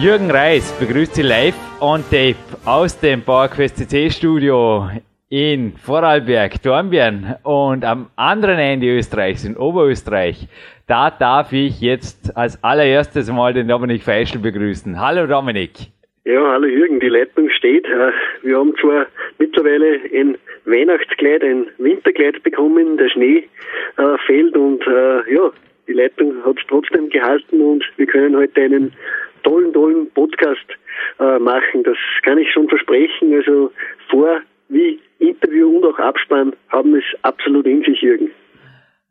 Jürgen Reis begrüßt Sie live on tape aus dem PowerQuest CC Studio in Vorarlberg, Dornbirn und am anderen Ende Österreichs, in Oberösterreich. Da darf ich jetzt als allererstes mal den Dominik Feischl begrüßen. Hallo Dominik. Ja, hallo Jürgen, die Leitung steht. Äh, wir haben zwar mittlerweile ein Weihnachtskleid, ein Winterkleid bekommen, der Schnee äh, fällt und äh, ja, die Leitung hat es trotzdem gehalten und wir können heute einen tollen, tollen Podcast äh, machen. Das kann ich schon versprechen. Also vor wie Interview und auch Abspann haben es absolut in sich, Jürgen.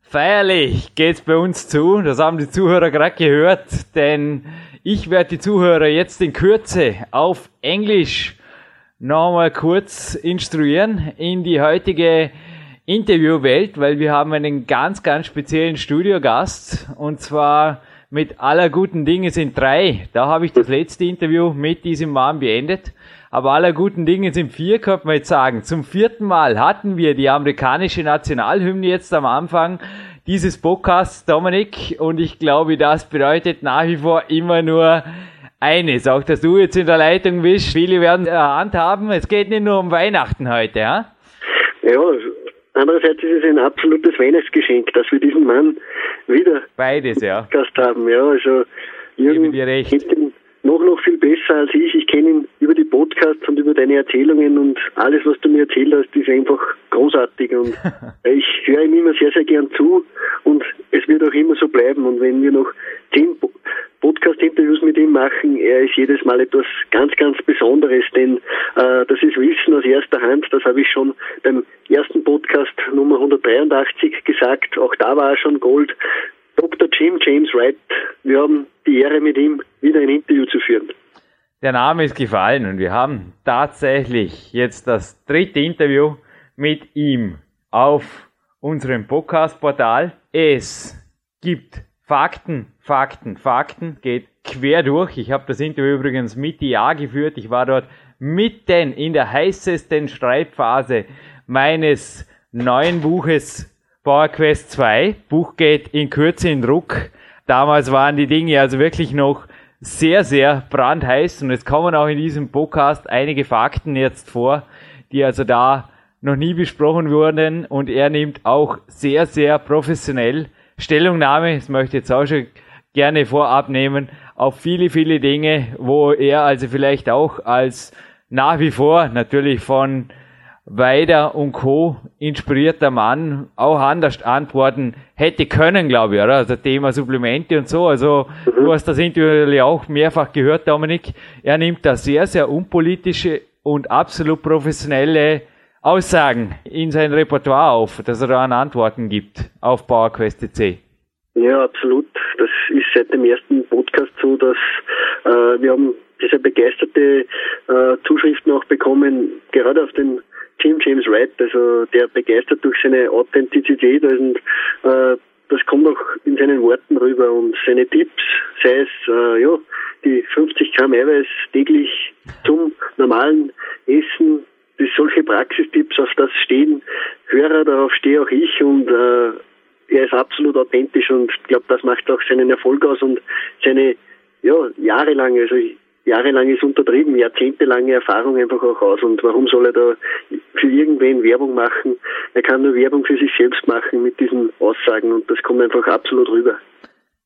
Feierlich geht's bei uns zu. Das haben die Zuhörer gerade gehört, denn ich werde die Zuhörer jetzt in Kürze auf Englisch nochmal kurz instruieren in die heutige Interviewwelt, weil wir haben einen ganz, ganz speziellen Studiogast und zwar mit aller guten Dinge sind drei. Da habe ich das letzte Interview mit diesem Mann beendet. Aber aller guten Dinge sind vier, könnte man jetzt sagen. Zum vierten Mal hatten wir die amerikanische Nationalhymne jetzt am Anfang dieses Podcasts, Dominik. Und ich glaube, das bedeutet nach wie vor immer nur eines. Auch, dass du jetzt in der Leitung bist. Viele werden Hand haben. Es geht nicht nur um Weihnachten heute, ja? Ja, Andererseits ist es ein absolutes Weihnachtsgeschenk, dass wir diesen Mann wieder Beides, ja. Gast haben. Ja, also Jürgen kennt ihn noch, noch viel besser als ich. Ich kenne ihn über die Podcasts und über deine Erzählungen und alles, was du mir erzählt hast, ist einfach großartig und ich höre ihm immer sehr, sehr gern zu und es wird auch immer so bleiben und wenn wir noch zehn Podcast-Interviews mit ihm machen. Er ist jedes Mal etwas ganz, ganz Besonderes, denn äh, das ist Wissen aus erster Hand. Das habe ich schon beim ersten Podcast Nummer 183 gesagt. Auch da war er schon Gold. Dr. Jim James Wright, wir haben die Ehre, mit ihm wieder ein Interview zu führen. Der Name ist gefallen und wir haben tatsächlich jetzt das dritte Interview mit ihm auf unserem Podcast-Portal. Es gibt Fakten, Fakten, Fakten, geht quer durch. Ich habe das Interview übrigens mit IA geführt. Ich war dort mitten in der heißesten Schreibphase meines neuen Buches Power Quest 2. Buch geht in Kürze in Druck. Damals waren die Dinge also wirklich noch sehr, sehr brandheiß und es kommen auch in diesem Podcast einige Fakten jetzt vor, die also da noch nie besprochen wurden und er nimmt auch sehr, sehr professionell Stellungnahme, das möchte ich jetzt auch schon gerne vorab nehmen, auf viele, viele Dinge, wo er also vielleicht auch als nach wie vor natürlich von Weider und Co. inspirierter Mann auch anders antworten hätte können, glaube ich, oder? Also Thema Supplemente und so. Also mhm. du hast das Interview auch mehrfach gehört, Dominik. Er nimmt da sehr, sehr unpolitische und absolut professionelle Aussagen in sein Repertoire auf, dass er da an Antworten gibt auf PowerQuest C. Ja, absolut. Das ist seit dem ersten Podcast so, dass äh, wir haben diese begeisterte äh, Zuschriften auch bekommen, gerade auf den Tim James Wright, also der begeistert durch seine Authentizität und äh, das kommt auch in seinen Worten rüber und seine Tipps, sei es äh, ja die 50 Gramm Eiweiß täglich zum normalen Essen solche Praxistipps, auf das stehen Hörer, darauf stehe auch ich und äh, er ist absolut authentisch und ich glaube, das macht auch seinen Erfolg aus und seine ja, jahrelange, also jahrelang ist untertrieben, jahrzehntelange Erfahrung einfach auch aus. Und warum soll er da für irgendwen Werbung machen? Er kann nur Werbung für sich selbst machen mit diesen Aussagen und das kommt einfach absolut rüber.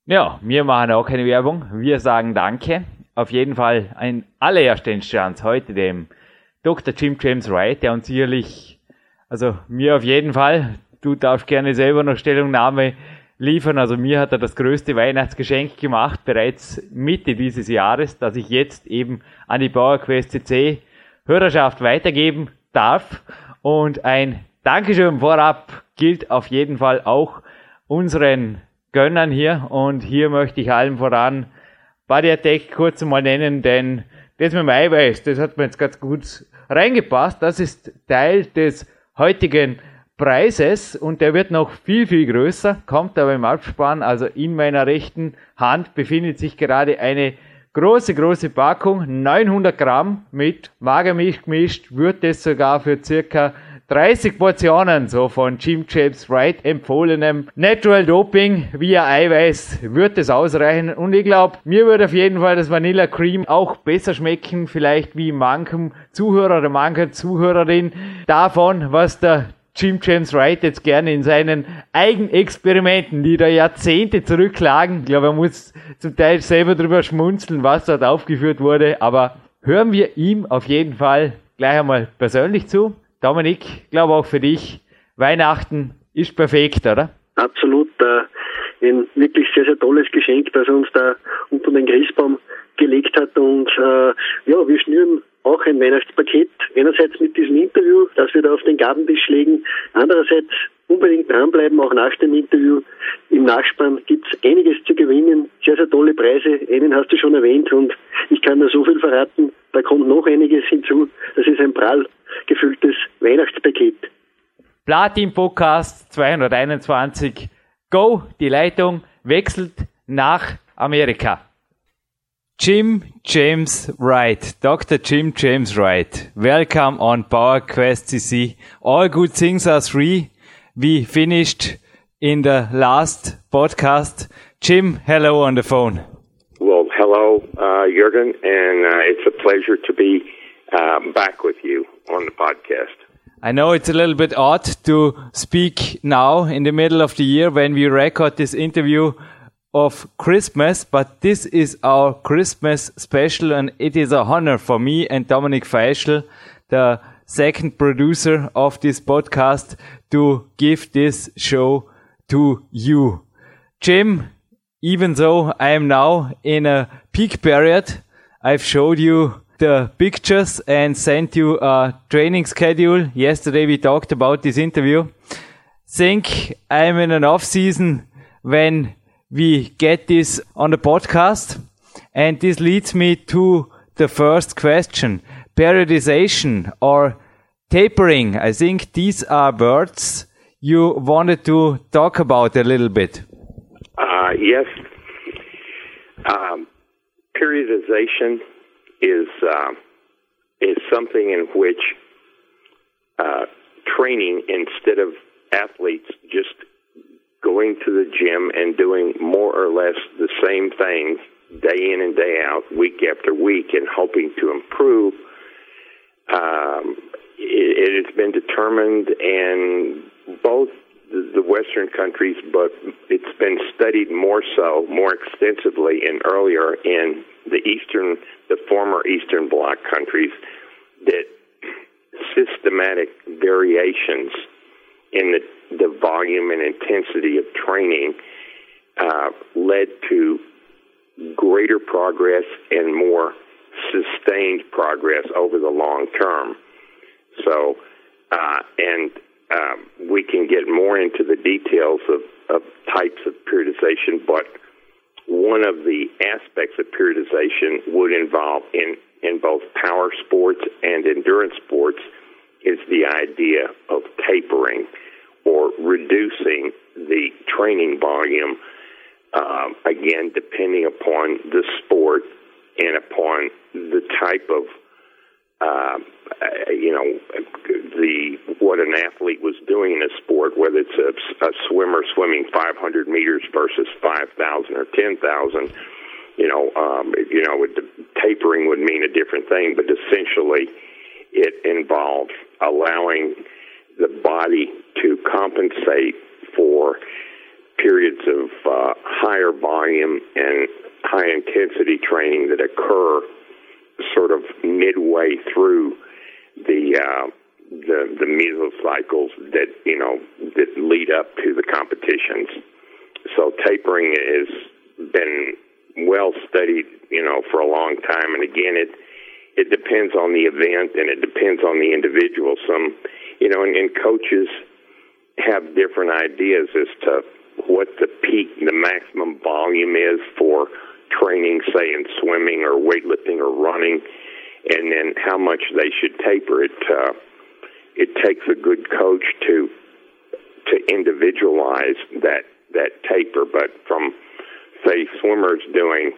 Ja, wir machen auch keine Werbung. Wir sagen Danke. Auf jeden Fall ein allererster Chance heute dem Dr. Jim James Wright, der uns sicherlich, also mir auf jeden Fall, du darfst gerne selber noch Stellungnahme liefern. Also mir hat er das größte Weihnachtsgeschenk gemacht, bereits Mitte dieses Jahres, dass ich jetzt eben an die PowerQuest CC Hörerschaft weitergeben darf. Und ein Dankeschön vorab gilt auf jeden Fall auch unseren gönnen hier. Und hier möchte ich allen voran Body Attack kurz mal nennen, denn das mit dem Eiweiß, das hat mir jetzt ganz gut reingepasst. Das ist Teil des heutigen Preises und der wird noch viel, viel größer, kommt aber im Abspann. Also in meiner rechten Hand befindet sich gerade eine große, große Packung, 900 Gramm mit Magermilch gemischt, wird es sogar für circa 30 Portionen so von Jim James Wright empfohlenem Natural Doping via Eiweiß. Wird es ausreichen? Und ich glaube, mir würde auf jeden Fall das Vanilla Cream auch besser schmecken, vielleicht wie manchem Zuhörer oder mancher Zuhörerin davon, was der Jim James Wright jetzt gerne in seinen Eigenexperimenten, die da Jahrzehnte zurücklagen, ich glaube, er muss zum Teil selber drüber schmunzeln, was dort aufgeführt wurde, aber hören wir ihm auf jeden Fall gleich einmal persönlich zu. Dominik, glaube auch für dich, Weihnachten ist perfekt, oder? Absolut. Äh, ein wirklich sehr, sehr tolles Geschenk, das er uns da unter den Christbaum gelegt hat. Und äh, ja, wir schnüren auch ein Weihnachtspaket. Einerseits mit diesem Interview, das wir da auf den Gabentisch legen. Andererseits unbedingt dranbleiben, auch nach dem Interview. Im Nachspann gibt es einiges zu gewinnen. Sehr, sehr tolle Preise. Einen hast du schon erwähnt und ich kann nur so viel verraten. Da kommt noch einiges hinzu. Das ist ein prall gefülltes Weihnachtspaket. Platin Podcast 221. Go, die Leitung wechselt nach Amerika. Jim James Wright, Dr. Jim James Wright. Welcome on Power Quest CC. All good things are three. We finished in the last podcast. Jim, hello on the phone. Well, hello, uh, Jürgen, and uh, it's a pleasure to be um, back with you on the podcast. I know it's a little bit odd to speak now in the middle of the year when we record this interview of Christmas, but this is our Christmas special and it is a honor for me and Dominic Feischl, the second producer of this podcast, to give this show to you. Jim, even though I am now in a peak period, I've showed you the pictures and sent you a training schedule. Yesterday we talked about this interview. Think I'm in an off season when we get this on the podcast. And this leads me to the first question. Periodization or tapering. I think these are words you wanted to talk about a little bit. Uh, yes. Um, periodization is uh, is something in which uh, training instead of athletes just going to the gym and doing more or less the same things day in and day out, week after week, and hoping to improve. Um, it, it has been determined, in both the Western countries, but it's been studied more so, more extensively, and earlier in the Eastern, the former Eastern Bloc countries, that systematic variations in the, the volume and intensity of training uh, led to greater progress and more sustained progress over the long term. So, uh, and um, we can get more into the details of, of types of periodization, but one of the aspects of periodization would involve in, in both power sports and endurance sports is the idea of tapering or reducing the training volume, uh, again, depending upon the sport and upon the type of uh, you know, the what an athlete was doing in a sport, whether it's a, a swimmer swimming 500 meters versus 5,000 or 10,000. You know, um, you know, tapering would mean a different thing, but essentially, it involves allowing the body to compensate for periods of uh, higher volume and high intensity training that occur sort of midway through the uh, the the mesocycles that you know that lead up to the competitions. So tapering has been well studied, you know, for a long time. And again, it it depends on the event and it depends on the individual. Some, you know, and, and coaches have different ideas as to what the peak, the maximum volume is for training, say in swimming or weightlifting or running, and then how much they should taper. It uh, it takes a good coach to to individualize that that taper, but from say swimmers doing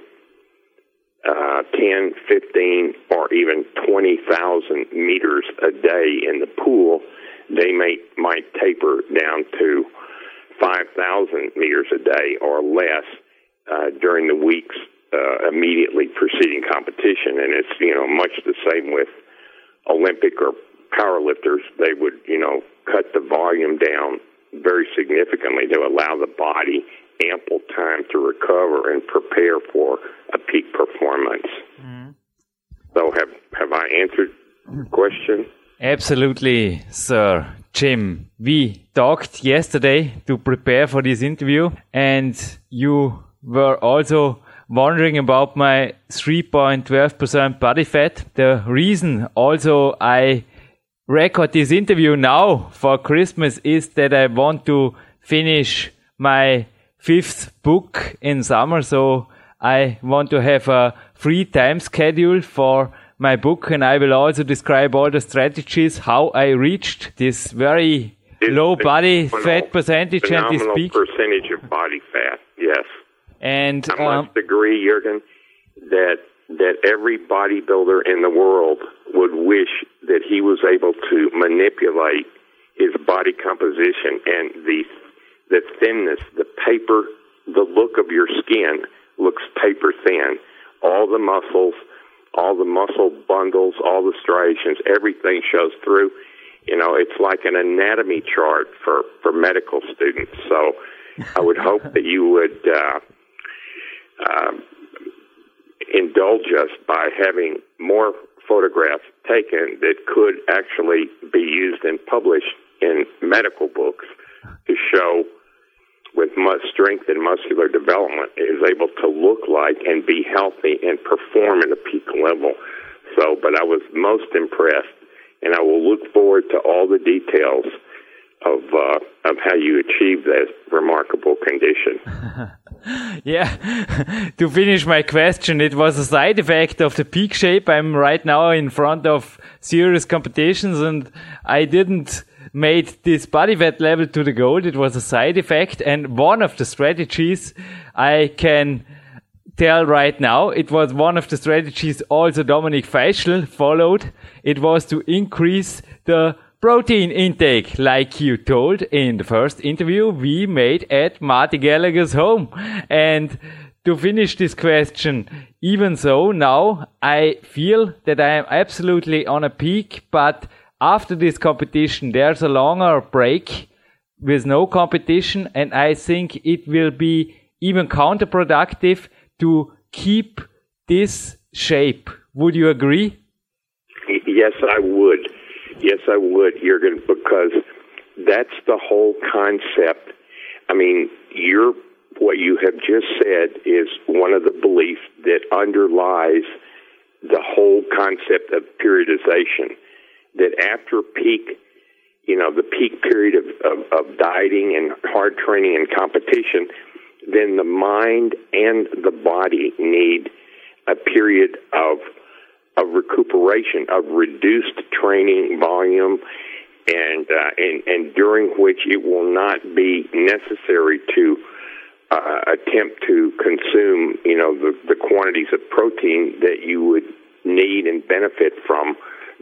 uh, 10, 15, or even 20,000 meters a day in the pool, they may might taper down to 5,000 meters a day or less uh, during the weeks uh, immediately preceding competition. And it's you know much the same with Olympic or powerlifters. They would you know cut the volume down very significantly to allow the body ample time to recover and prepare for a peak performance. Mm-hmm. So have have I answered the question? Absolutely, sir. Jim, we talked yesterday to prepare for this interview and you were also wondering about my 3.12% body fat. The reason also I record this interview now for Christmas is that I want to finish my fifth book in summer. So I want to have a free time schedule for my book and I will also describe all the strategies, how I reached this very it's low body fat percentage and this peak. percentage of body fat, yes. And I um, must agree, Jurgen, that that every bodybuilder in the world would wish that he was able to manipulate his body composition and the the thinness, the paper, the look of your skin looks paper thin. All the muscles, all the muscle bundles, all the striations, everything shows through. You know, it's like an anatomy chart for for medical students. So, I would hope that you would uh, uh, indulge us by having more photographs taken that could actually be used and published in medical books to show with strength and muscular development is able to look like and be healthy and perform at a peak level. So, but I was most impressed, and I will look forward to all the details of uh, of how you achieve that remarkable condition. yeah, to finish my question, it was a side effect of the peak shape. I'm right now in front of serious competitions, and I didn't made this body fat level to the goal. It was a side effect, and one of the strategies I can tell right now. It was one of the strategies also Dominic Feischl followed. It was to increase the protein intake, like you told in the first interview we made at Marty Gallagher's home. And to finish this question, even so, now I feel that I am absolutely on a peak, but after this competition, there's a longer break with no competition, and I think it will be even counterproductive to keep this shape. Would you agree? Yes, I would. Yes, I would, Jurgen, because that's the whole concept. I mean, you're what you have just said is one of the beliefs that underlies the whole concept of periodization. That after peak, you know, the peak period of, of, of dieting and hard training and competition, then the mind and the body need a period of of recuperation, of reduced training volume, and uh, and and during which it will not be necessary to uh, attempt to consume, you know, the, the quantities of protein that you would need and benefit from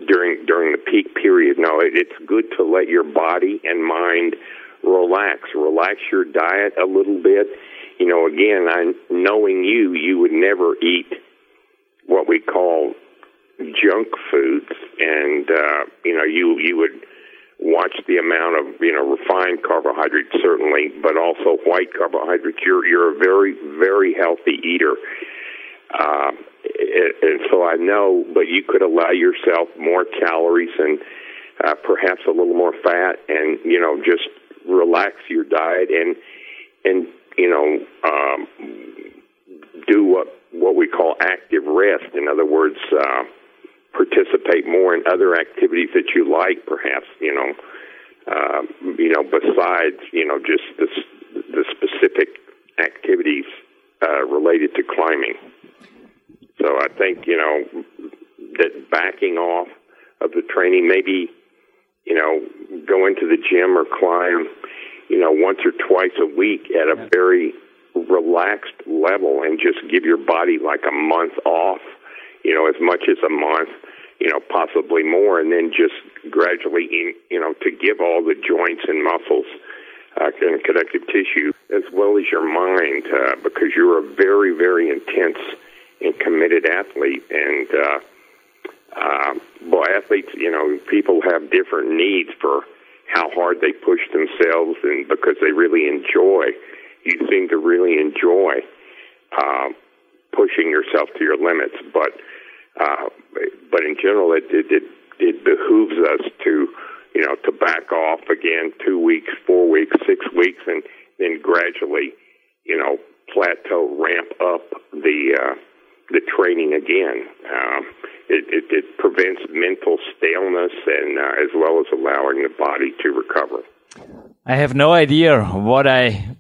during during the peak period. No, it, it's good to let your body and mind relax, relax your diet a little bit. You know, again, I knowing you, you would never eat what we call junk foods, and uh, you know you you would watch the amount of you know refined carbohydrates certainly, but also white carbohydrates. You're you're a very very healthy eater. Uh, and so I know, but you could allow yourself more calories and uh, perhaps a little more fat, and you know just relax your diet and and you know um, do what what we call active rest. In other words, uh, participate more in other activities that you like, perhaps, you know, uh, you know, besides, you know, just the, the specific activities uh, related to climbing. So I think you know that backing off of the training, maybe you know, go into the gym or climb, you know, once or twice a week at a very relaxed level, and just give your body like a month off, you know, as much as a month you know, possibly more, and then just gradually, you know, to give all the joints and muscles uh, and connective tissue as well as your mind, uh, because you're a very, very intense and committed athlete. And uh, uh, well, athletes, you know, people have different needs for how hard they push themselves, and because they really enjoy, you seem to really enjoy uh, pushing yourself to your limits, but uh, but in general, it, it, it, it behooves us to, you know, to back off again two weeks, four weeks, six weeks, and then gradually, you know, plateau, ramp up the, uh, the training again. Um, it, it, it prevents mental staleness and uh, as well as allowing the body to recover. I have no idea what I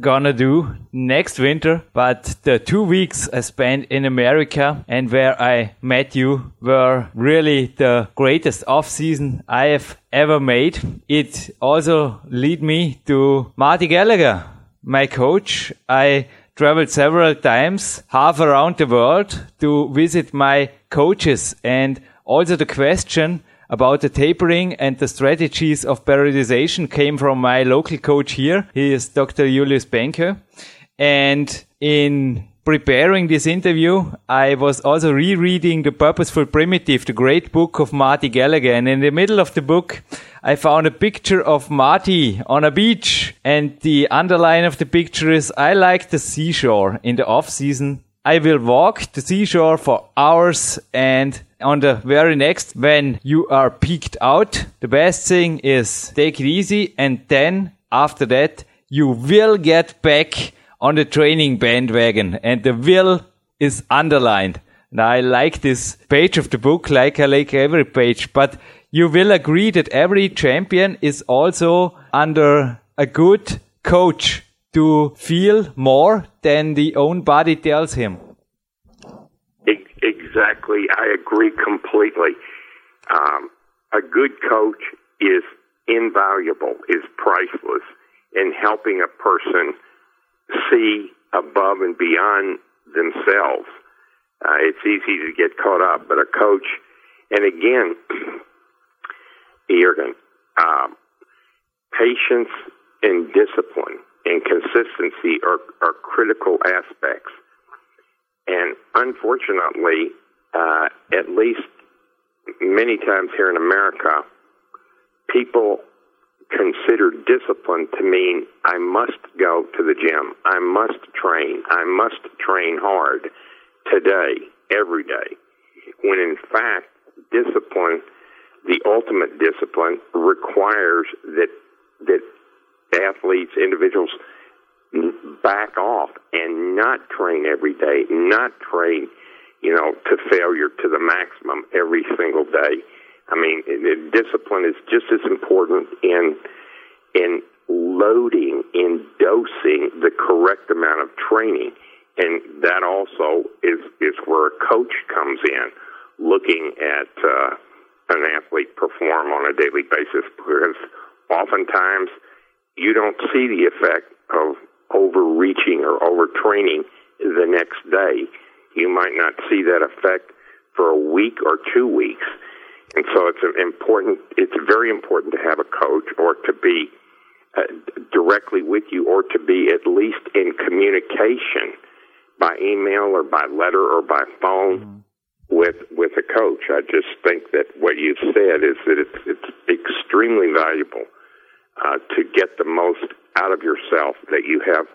gonna do next winter, but the two weeks I spent in America and where I met you were really the greatest off season I have ever made. It also lead me to Marty Gallagher, my coach. I traveled several times, half around the world to visit my coaches and also the question about the tapering and the strategies of periodization came from my local coach here. He is Dr. Julius Benke. And in preparing this interview, I was also rereading The Purposeful Primitive, the great book of Marty Gallagher. And in the middle of the book, I found a picture of Marty on a beach. And the underline of the picture is, I like the seashore in the off season. I will walk the seashore for hours and on the very next, when you are peaked out, the best thing is take it easy and then after that, you will get back on the training bandwagon and the will is underlined. Now I like this page of the book like I like every page, but you will agree that every champion is also under a good coach to feel more than the own body tells him. Exactly. I agree completely. Um, a good coach is invaluable, is priceless in helping a person see above and beyond themselves. Uh, it's easy to get caught up, but a coach, and again, Jurgen, um, patience and discipline and consistency are, are critical aspects. And unfortunately, uh, at least many times here in America, people consider discipline to mean I must go to the gym, I must train, I must train hard today, every day. When in fact, discipline, the ultimate discipline, requires that that athletes, individuals back off and not train every day, not train, you know, to failure to the maximum every single day. I mean, discipline is just as important in in loading, in dosing the correct amount of training, and that also is is where a coach comes in, looking at uh, an athlete perform on a daily basis because oftentimes you don't see the effect of overreaching or overtraining the next day. You might not see that effect for a week or two weeks. And so it's important, it's very important to have a coach or to be uh, directly with you or to be at least in communication by email or by letter or by phone mm-hmm. With with a coach. I just think that what you've said is that it's, it's extremely valuable uh, to get the most out of yourself, that you have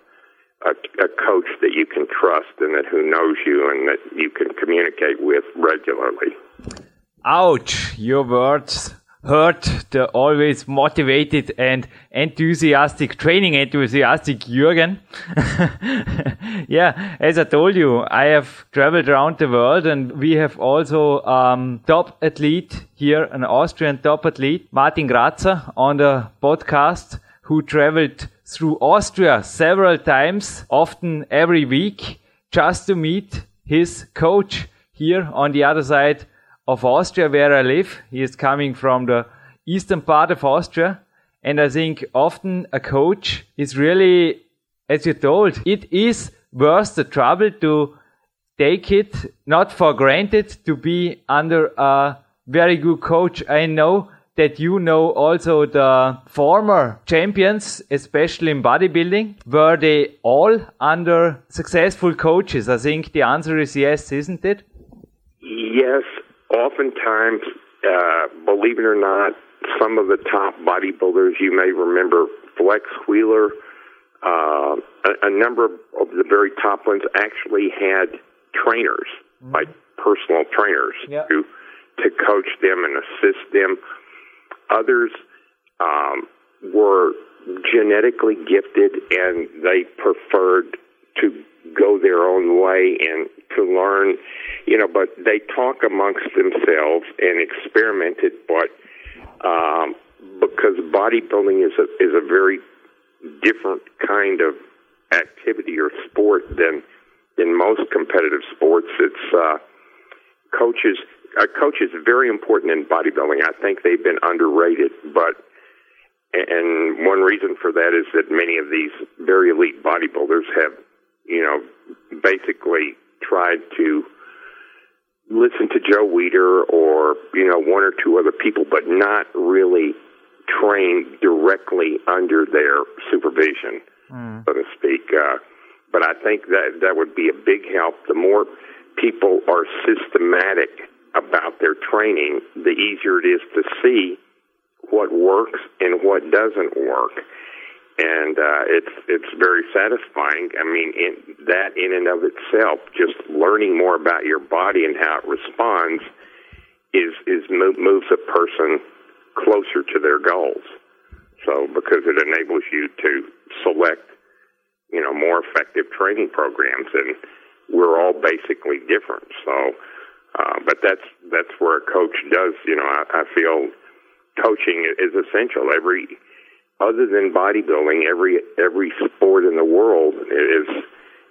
a, a coach that you can trust and that who knows you and that you can communicate with regularly. Ouch, your words hurt the always motivated and enthusiastic, training enthusiastic Jürgen. yeah, as I told you, I have traveled around the world and we have also um, top athlete here, an Austrian top athlete, Martin Grazer on the podcast who traveled through Austria several times, often every week, just to meet his coach here on the other side of Austria where I live. He is coming from the eastern part of Austria. And I think often a coach is really, as you told, it is worth the trouble to take it not for granted to be under a very good coach. I know that you know also the former champions, especially in bodybuilding. Were they all under successful coaches? I think the answer is yes, isn't it? Yes, oftentimes, uh, believe it or not, some of the top bodybuilders you may remember, Flex Wheeler, uh, a, a, number of the very top ones actually had trainers, mm-hmm. like personal trainers, yep. to to coach them and assist them. Others um, were genetically gifted and they preferred to go their own way and to learn, you know, but they talk amongst themselves and experimented, but um, because bodybuilding is a is a very different kind of activity or sport than in most competitive sports. It's uh, coaches. A coach is very important in bodybuilding. I think they've been underrated, but and one reason for that is that many of these very elite bodybuilders have, you know, basically tried to listen to Joe Weider or you know one or two other people, but not really train directly under their supervision, mm. so to speak. Uh, but I think that that would be a big help. The more people are systematic about their training, the easier it is to see what works and what doesn't work and uh, it's it's very satisfying. I mean, in, that in and of itself, just learning more about your body and how it responds, is is moves a person closer to their goals. So because it enables you to select, you know, more effective training programs, and we're all basically different. So, uh, but that's that's where a coach does. You know, I, I feel coaching is essential. Every other than bodybuilding, every every sport in the world is,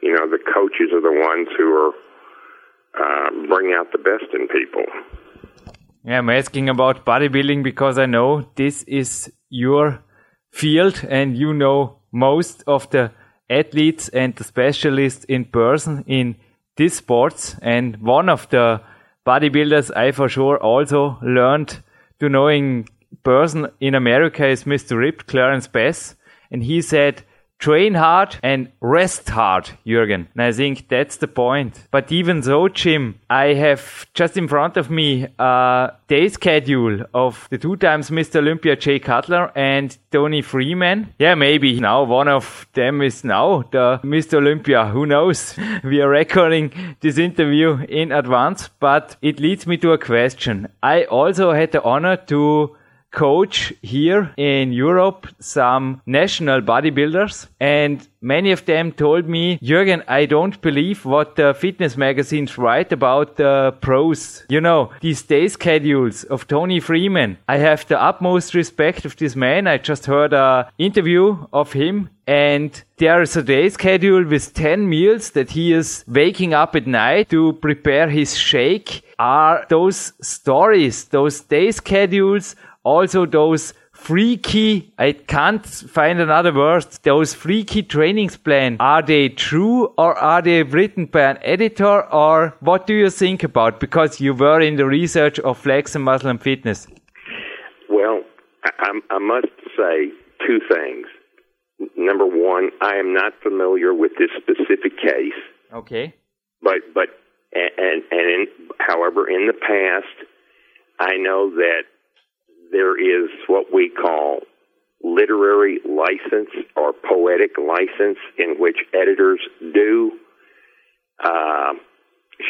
you know, the coaches are the ones who are uh, bring out the best in people. Yeah, I'm asking about bodybuilding because I know this is your field and you know most of the athletes and the specialists in person in these sports. And one of the bodybuilders I for sure also learned to knowing person in America is Mr. Ripped, Clarence Bass, and he said, train hard and rest hard, Jürgen. And I think that's the point. But even so, Jim, I have just in front of me a day schedule of the two times Mr. Olympia Jay Cutler and Tony Freeman. Yeah, maybe now one of them is now the Mr. Olympia. Who knows? we are recording this interview in advance, but it leads me to a question. I also had the honor to coach here in Europe some national bodybuilders and many of them told me, Jürgen, I don't believe what the fitness magazines write about the pros. You know, these day schedules of Tony Freeman. I have the utmost respect of this man. I just heard a interview of him and there is a day schedule with 10 meals that he is waking up at night to prepare his shake. Are those stories, those day schedules also those freaky, I can't find another word, those freaky trainings plan, are they true or are they written by an editor or what do you think about? Because you were in the research of flex and muscle and fitness. Well, I, I must say two things. Number one, I am not familiar with this specific case. Okay. But, but, and, and in, however, in the past, I know that there is what we call literary license or poetic license in which editors do, uh,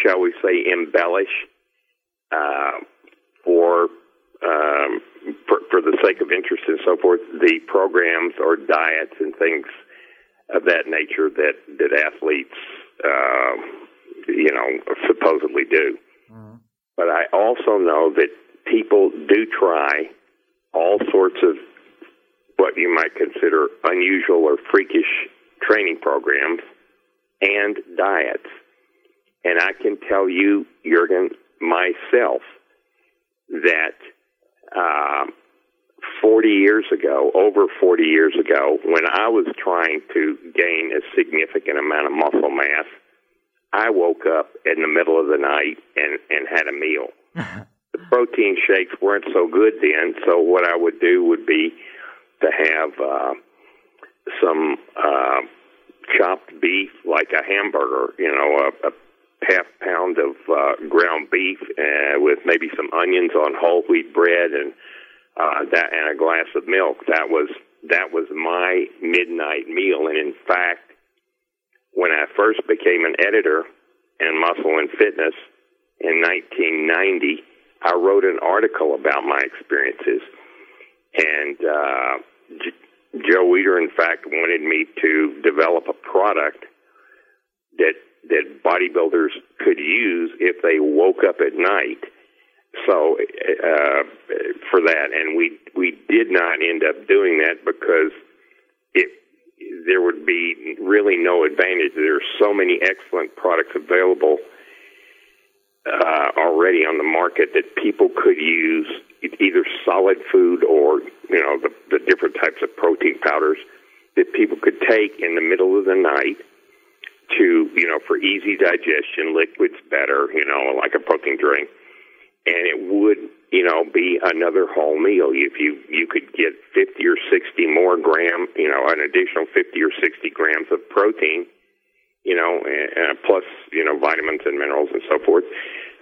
shall we say, embellish uh, for, um, for, for the sake of interest and so forth the programs or diets and things of that nature that that athletes, uh, you know, supposedly do. Mm-hmm. But I also know that people do try all sorts of what you might consider unusual or freakish training programs and diets. And I can tell you, Jurgen, myself, that um, 40 years ago, over 40 years ago, when I was trying to gain a significant amount of muscle mass, I woke up in the middle of the night and, and had a meal. protein shakes weren't so good then, so what I would do would be to have uh, some uh, chopped beef, like a hamburger, you know, a, a half pound of uh, ground beef uh, with maybe some onions on whole wheat bread and uh, that and a glass of milk. That was that was my midnight meal. And in fact, when I first became an editor in Muscle and Fitness in 1990, I wrote an article about my experiences. And uh, J- Joe Weider, in fact, wanted me to develop a product that that bodybuilders could use if they woke up at night. So uh, for that, and we we did not end up doing that because it there would be really no advantage. There are so many excellent products available uh, already on the market that people could use either solid food or you know the, the different types of protein powders that people could take in the middle of the night to you know for easy digestion, liquids better, you know, like a protein drink, and it would you know be another whole meal. If you you could get fifty or sixty more gram, you know, an additional fifty or sixty grams of protein, you know, and, plus you know vitamins and minerals and so forth.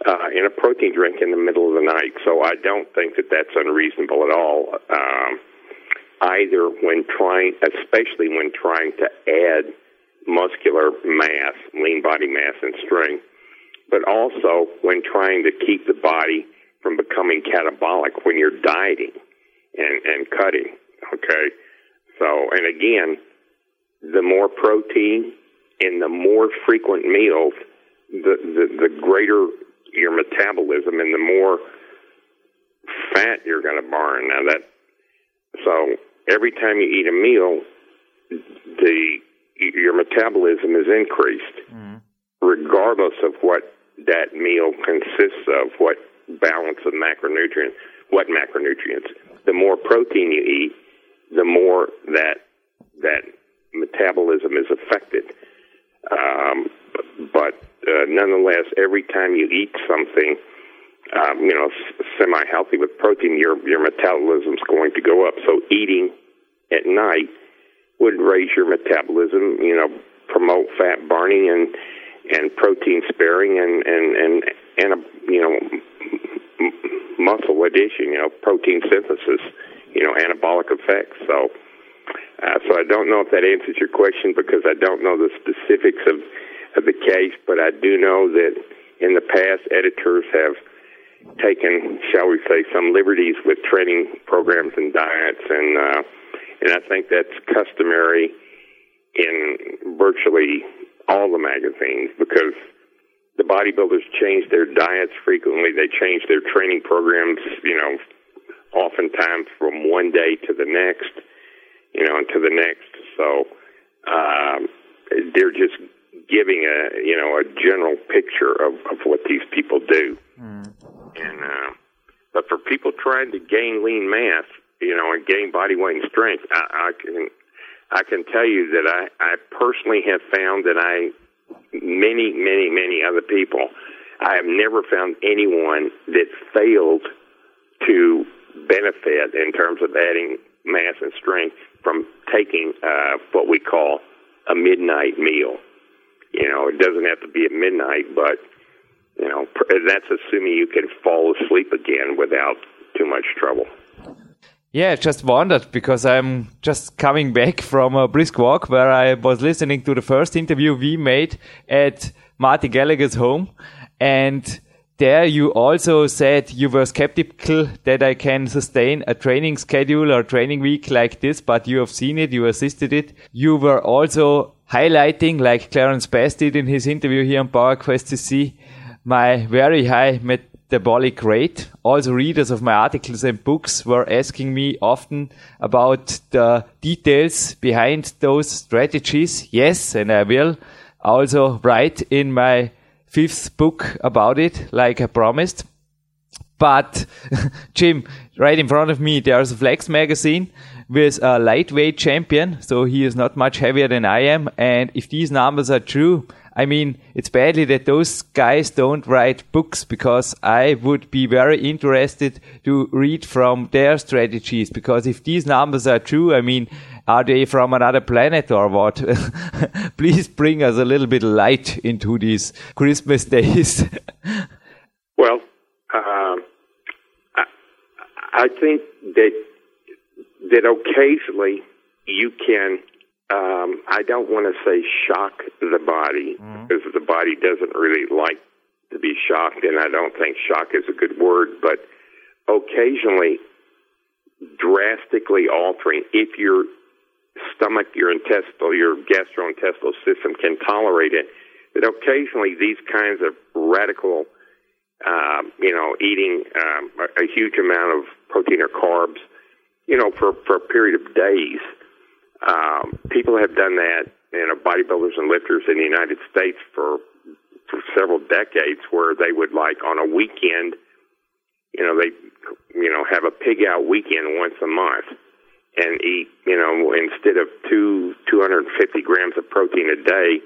Uh, in a protein drink in the middle of the night, so I don't think that that's unreasonable at all. Um, either when trying, especially when trying to add muscular mass, lean body mass, and strength, but also when trying to keep the body from becoming catabolic when you're dieting and, and cutting. Okay? So, and again, the more protein and the more frequent meals, the, the, the greater your metabolism and the more fat you're going to burn. Now that, so every time you eat a meal, the your metabolism is increased, mm. regardless of what that meal consists of, what balance of macronutrients, what macronutrients. The more protein you eat, the more that that metabolism is affected. Um, but uh, nonetheless, every time you eat something, um, you know, semi-healthy with protein, your your metabolism is going to go up. So eating at night would raise your metabolism, you know, promote fat burning and and protein sparing and and and and a, you know muscle addition, you know, protein synthesis, you know, anabolic effects. So. Uh, so I don't know if that answers your question because I don't know the specifics of, of the case, but I do know that in the past editors have taken, shall we say, some liberties with training programs and diets, and uh, and I think that's customary in virtually all the magazines because the bodybuilders change their diets frequently. They change their training programs, you know, oftentimes from one day to the next, you know, and to the next. So um, they're just giving a, you know, a general picture of, of what these people do. Mm. And uh, but for people trying to gain lean mass, you know, and gain body weight and strength, I, I can I can tell you that I, I personally have found that I many, many, many other people, I have never found anyone that failed to benefit in terms of adding mass and strength from taking uh, what we call a midnight meal. You know, it doesn't have to be at midnight, but you know, that's assuming you can fall asleep again without too much trouble. Yeah, I just wondered because I'm just coming back from a brisk walk where I was listening to the first interview we made at Marty Gallagher's home. And there you also said you were skeptical that I can sustain a training schedule or training week like this, but you have seen it, you assisted it. You were also highlighting, like Clarence Bass did in his interview here on PowerQuest to see, my very high metabolic rate. Also readers of my articles and books were asking me often about the details behind those strategies. Yes, and I will also write in my fifth book about it, like I promised. But Jim, right in front of me, there's a Flex magazine with a lightweight champion. So he is not much heavier than I am. And if these numbers are true, I mean, it's badly that those guys don't write books because I would be very interested to read from their strategies. Because if these numbers are true, I mean, are they from another planet or what? Please bring us a little bit of light into these Christmas days. well, uh, I, I think that that occasionally you can um, I don't want to say shock the body mm-hmm. because the body doesn't really like to be shocked, and I don't think shock is a good word, but occasionally drastically altering if your stomach, your intestinal, your gastrointestinal system can tolerate it. That occasionally these kinds of radical, um, you know, eating um, a, a huge amount of protein or carbs, you know, for for a period of days um, people have done that, you know, bodybuilders and lifters in the United States for for several decades, where they would like on a weekend, you know, they, you know, have a pig out weekend once a month and eat, you know, instead of two 250 grams of protein a day,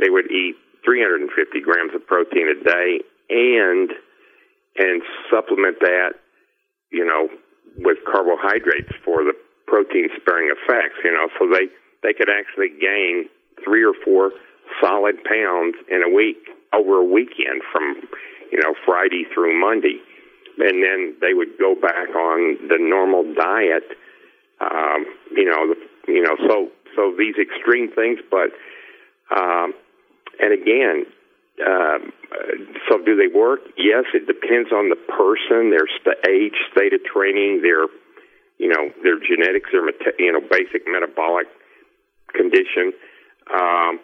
they would eat 350 grams of protein a day and and supplement that, you know, with carbohydrates for the protein sparing effects, you know, so they, they could actually gain three or four solid pounds in a week over a weekend from, you know, Friday through Monday. And then they would go back on the normal diet, um, you know, you know, so, so these extreme things, but, um, and again, um, so do they work? Yes, it depends on the person, their st- age, state of training, their you know, their genetics, their you know basic metabolic condition, um,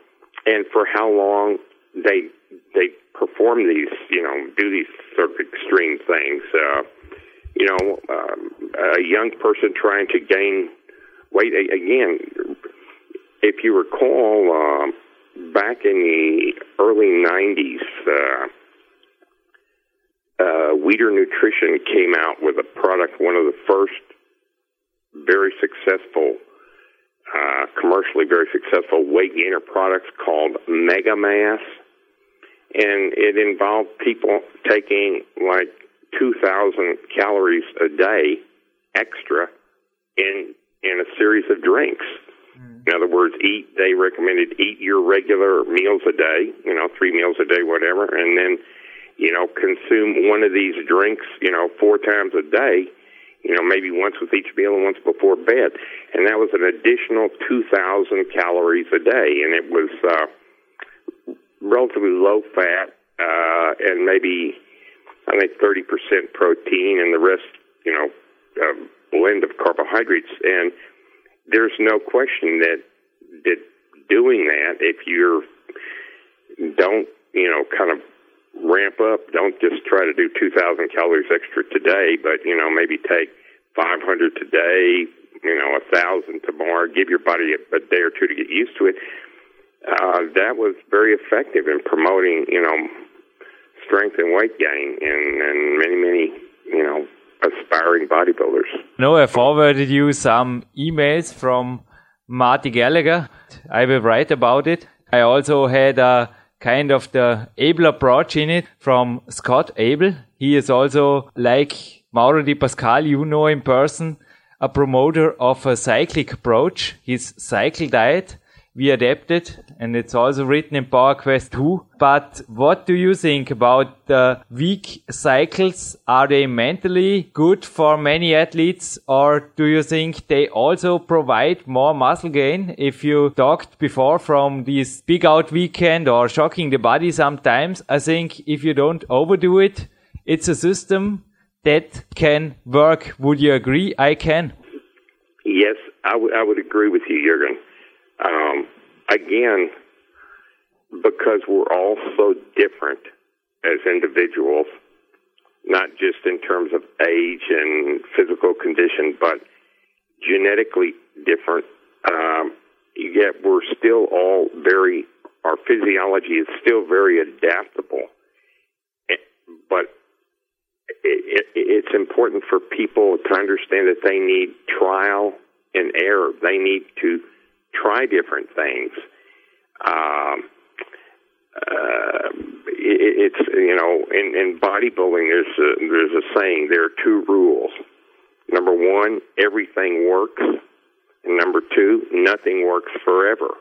and for how long they they perform these, you know, do these sort of extreme things. Uh, you know, um, a young person trying to gain weight again. If you recall, uh, back in the early '90s. Uh, uh, Weider Nutrition came out with a product, one of the first very successful, uh, commercially very successful weight gainer products called Mega Mass. And it involved people taking like 2,000 calories a day extra in, in a series of drinks. Mm. In other words, eat, they recommended eat your regular meals a day, you know, three meals a day, whatever, and then, you know, consume one of these drinks, you know, four times a day you know, maybe once with each meal and once before bed. And that was an additional 2,000 calories a day. And it was uh, relatively low fat uh, and maybe, I think, 30% protein and the rest, you know, uh, blend of carbohydrates. And there's no question that, that doing that, if you don't, you know, kind of ramp up. Don't just try to do 2,000 calories extra today, but, you know, maybe take 500 today, you know, a 1,000 tomorrow. Give your body a, a day or two to get used to it. Uh, that was very effective in promoting, you know, strength and weight gain in, in many, many, you know, aspiring bodybuilders. No, I forwarded you some emails from Marty Gallagher. I will write about it. I also had a kind of the Abel approach in it from Scott Abel. He is also like Mauro Di Pascal, you know in person, a promoter of a cyclic approach, his cycle diet. We adapted and it's also written in Power Quest 2. But what do you think about the weak cycles? Are they mentally good for many athletes or do you think they also provide more muscle gain? If you talked before from this big out weekend or shocking the body sometimes, I think if you don't overdo it, it's a system that can work. Would you agree? I can. Yes, I, I would agree with you, Jurgen. Um, again, because we're all so different as individuals, not just in terms of age and physical condition, but genetically different. Um, yet we're still all very, our physiology is still very adaptable. But it, it, it's important for people to understand that they need trial and error. They need to try different things. Um, uh, it, it's you know in, in bodybuilding there's a, there's a saying there are two rules. Number one, everything works, and number two, nothing works forever.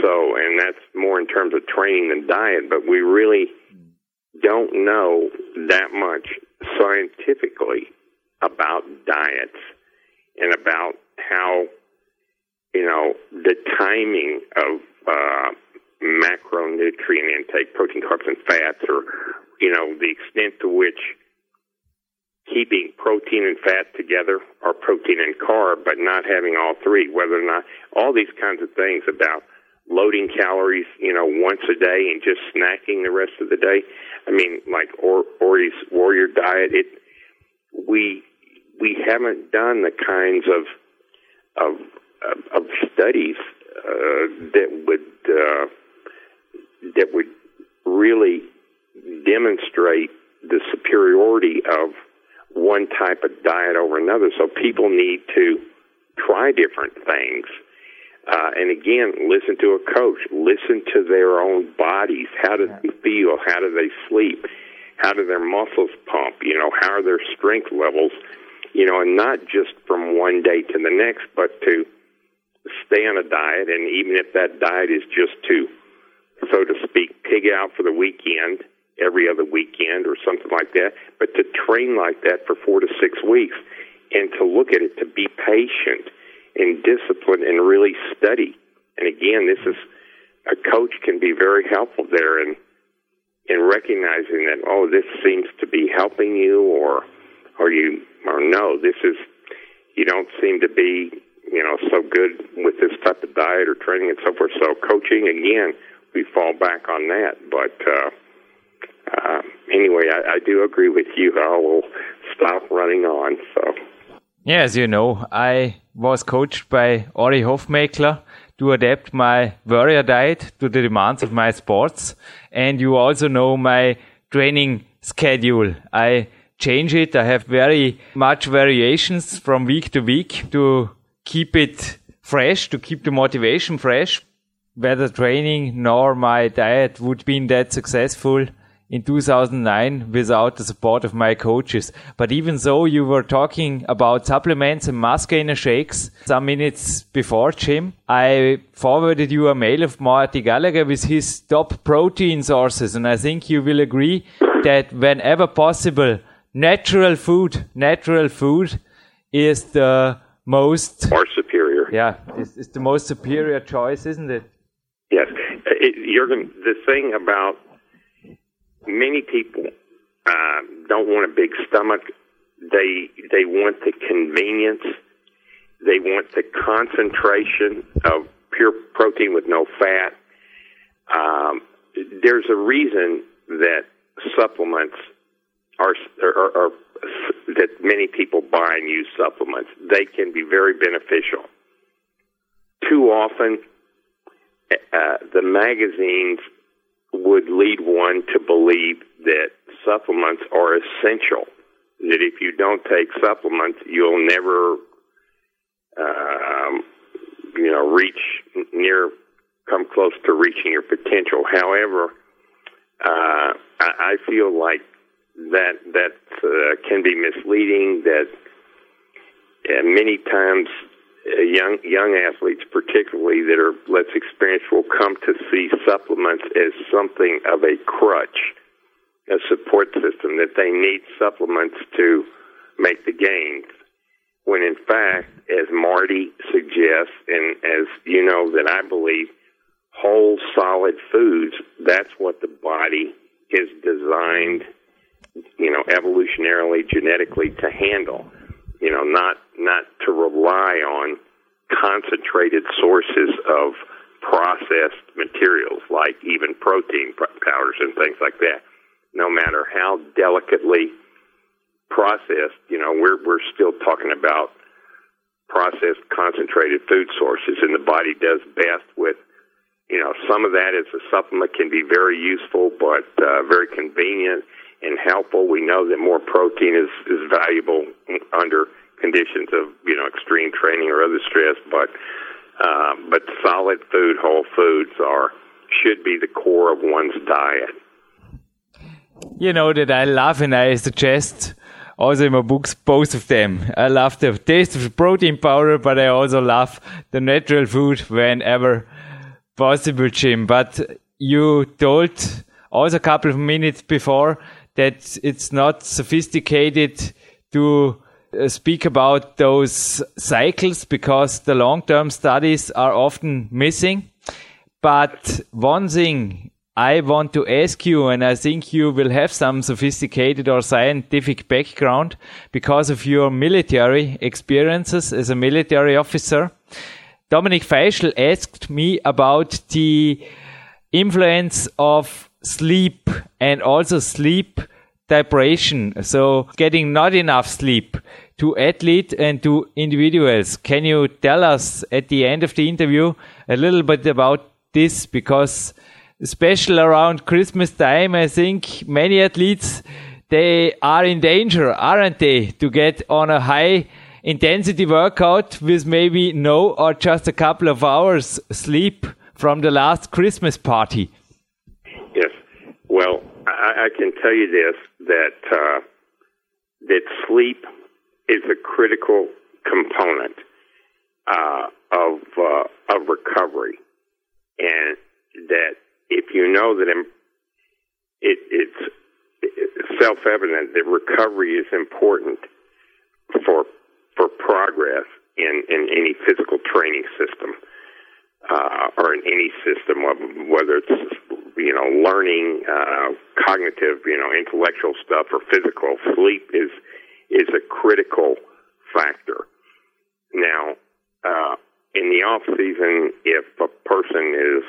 So, and that's more in terms of training than diet, but we really don't know that much scientifically about diets and about how you know the timing of uh, macronutrient intake, protein, carbs, and fats, or you know the extent to which keeping protein and fat together, or protein and carb, but not having all three, whether or not all these kinds of things about loading calories, you know, once a day and just snacking the rest of the day. I mean, like or Ori's warrior diet. It we we haven't done the kinds of of of, studies uh, that would uh, that would really demonstrate the superiority of one type of diet over another. So people need to try different things. Uh, and again, listen to a coach. Listen to their own bodies. How do they feel? How do they sleep? How do their muscles pump? You know, how are their strength levels? You know, and not just from one day to the next, but to stay on a diet. And even if that diet is just to so to speak, pig out for the weekend every other weekend or something like that, but to train like that for four to six weeks and to look at it, to be patient and disciplined and really study. And again, this is a coach can be very helpful there in in recognizing that oh, this seems to be helping you, or or you or no, this is you don't seem to be you know so good with this type of diet or training and so forth. So coaching again we fall back on that. But uh, uh, anyway, I, I do agree with you. I will stop running on. So. Yeah, as you know, I was coached by Ori Hofmeckler to adapt my warrior diet to the demands of my sports. And you also know my training schedule. I change it. I have very much variations from week to week to keep it fresh, to keep the motivation fresh whether training nor my diet would been that successful in 2009 without the support of my coaches. But even so, you were talking about supplements and mass gainer shakes some minutes before, Jim. I forwarded you a mail of Marty Gallagher with his top protein sources, and I think you will agree that whenever possible, natural food, natural food is the most more superior. Yeah, it's, it's the most superior choice, isn't it? Yes, it, Jurgen. The thing about many people uh, don't want a big stomach. They they want the convenience. They want the concentration of pure protein with no fat. Um, there's a reason that supplements are, are, are that many people buy and use supplements. They can be very beneficial. Too often, uh, the magazines would lead one to believe that supplements are essential. That if you don't take supplements, you'll never, um, you know, reach near, come close to reaching your potential. However, uh, I, I feel like that that uh, can be misleading. That uh, many times uh, young young athletes, particularly that are less experienced, will come to see supplements as something of a crutch, a support system that they need supplements to make the gains. When in fact, as Marty suggests, and as you know, that I believe, whole solid foods, that's what the body is designed, you know, evolutionarily, genetically to handle you know, not not to rely on concentrated sources of processed materials like even protein powders and things like that. No matter how delicately processed, you know, we're we're still talking about processed concentrated food sources, and the body does best with. You know, some of that as a supplement can be very useful, but uh, very convenient and helpful. We know that more protein is, is valuable under conditions of you know extreme training or other stress, but uh, but solid food, whole foods are should be the core of one's diet. You know that I love and I suggest also in my books both of them. I love the taste of the protein powder, but I also love the natural food whenever possible, Jim. But you told also a couple of minutes before that it's not sophisticated to uh, speak about those cycles because the long-term studies are often missing. But one thing I want to ask you, and I think you will have some sophisticated or scientific background because of your military experiences as a military officer. Dominic Feischl asked me about the influence of sleep and also sleep deprivation. So getting not enough sleep to athlete and to individuals. Can you tell us at the end of the interview a little bit about this? Because especially around Christmas time, I think many athletes, they are in danger, aren't they, to get on a high intensity workout with maybe no or just a couple of hours sleep from the last Christmas party. I can tell you this that uh, that sleep is a critical component uh, of uh, of recovery, and that if you know that it, it's, it's self evident that recovery is important for for progress in in any physical training system uh, or in any system, whether it's you know learning, uh, cognitive, you know, intellectual stuff or physical. Sleep is is a critical factor. Now, uh, in the off season, if a person is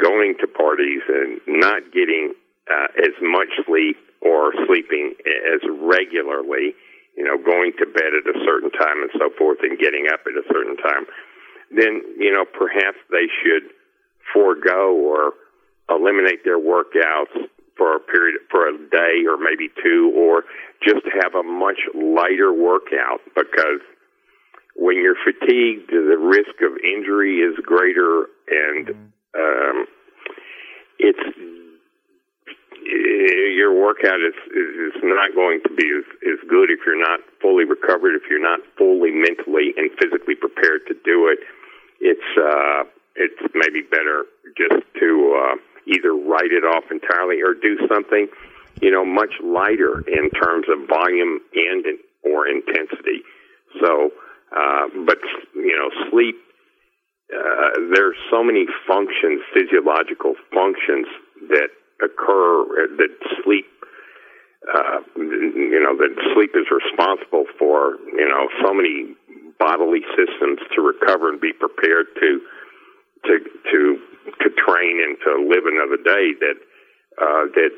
going to parties and not getting uh, as much sleep or sleeping as regularly, you know, going to bed at a certain time and so forth and getting up at a certain time, then, you know, perhaps they should forego or eliminate their workouts for a period, for a day or maybe two, or just have a much lighter workout because when you're fatigued, the risk of injury is greater and, um, it's, your workout is, is not going to be as, as good if you're not fully recovered, if you're not fully mentally and physically prepared to do it it's uh, it's maybe better just to uh, either write it off entirely or do something, you know, much lighter in terms of volume and in, or intensity. So, uh, but you know, sleep. Uh, there's so many functions, physiological functions that occur that sleep uh, you know, that sleep is responsible for, you know, so many bodily systems to recover and be prepared to to to to train and to live another day that uh, that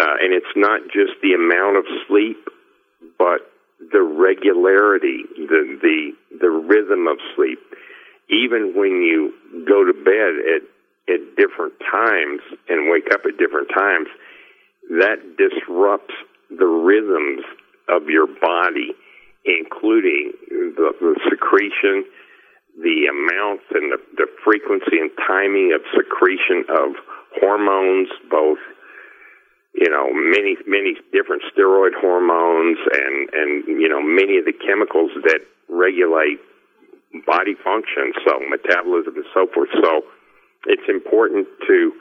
uh, and it's not just the amount of sleep but the regularity the the the rhythm of sleep. Even when you go to bed at at different times and wake up at different times that disrupts the rhythms of your body including the, the secretion, the amounts and the, the frequency and timing of secretion of hormones, both you know many many different steroid hormones and and you know many of the chemicals that regulate body function, so metabolism and so forth. So it's important to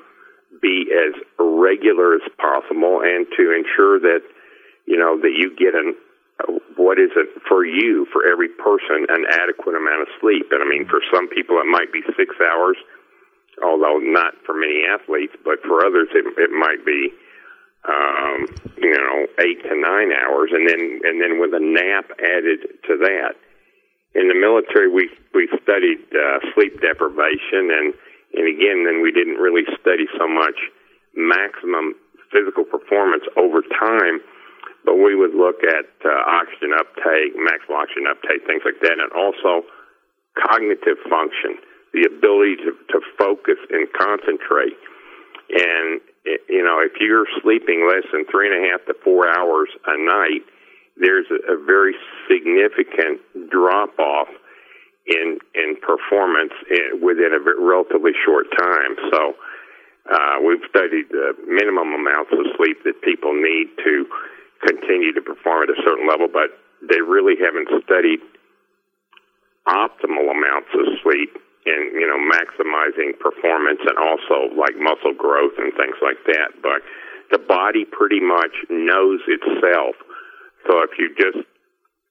be as regular as possible and to ensure that you know that you get an what is it for you, for every person, an adequate amount of sleep? And I mean, for some people, it might be six hours, although not for many athletes, but for others, it, it might be, um, you know, eight to nine hours, and then and then with a nap added to that. In the military, we we studied uh, sleep deprivation, and and again, then we didn't really study so much maximum physical performance over time but we would look at uh, oxygen uptake, maximal oxygen uptake, things like that, and also cognitive function, the ability to, to focus and concentrate. And, you know, if you're sleeping less than three and a half to four hours a night, there's a, a very significant drop off in in performance in, within a relatively short time. So uh, we've studied the minimum amounts of sleep that people need to continue to perform at a certain level, but they really haven't studied optimal amounts of sleep in you know maximizing performance and also like muscle growth and things like that. But the body pretty much knows itself. So if you just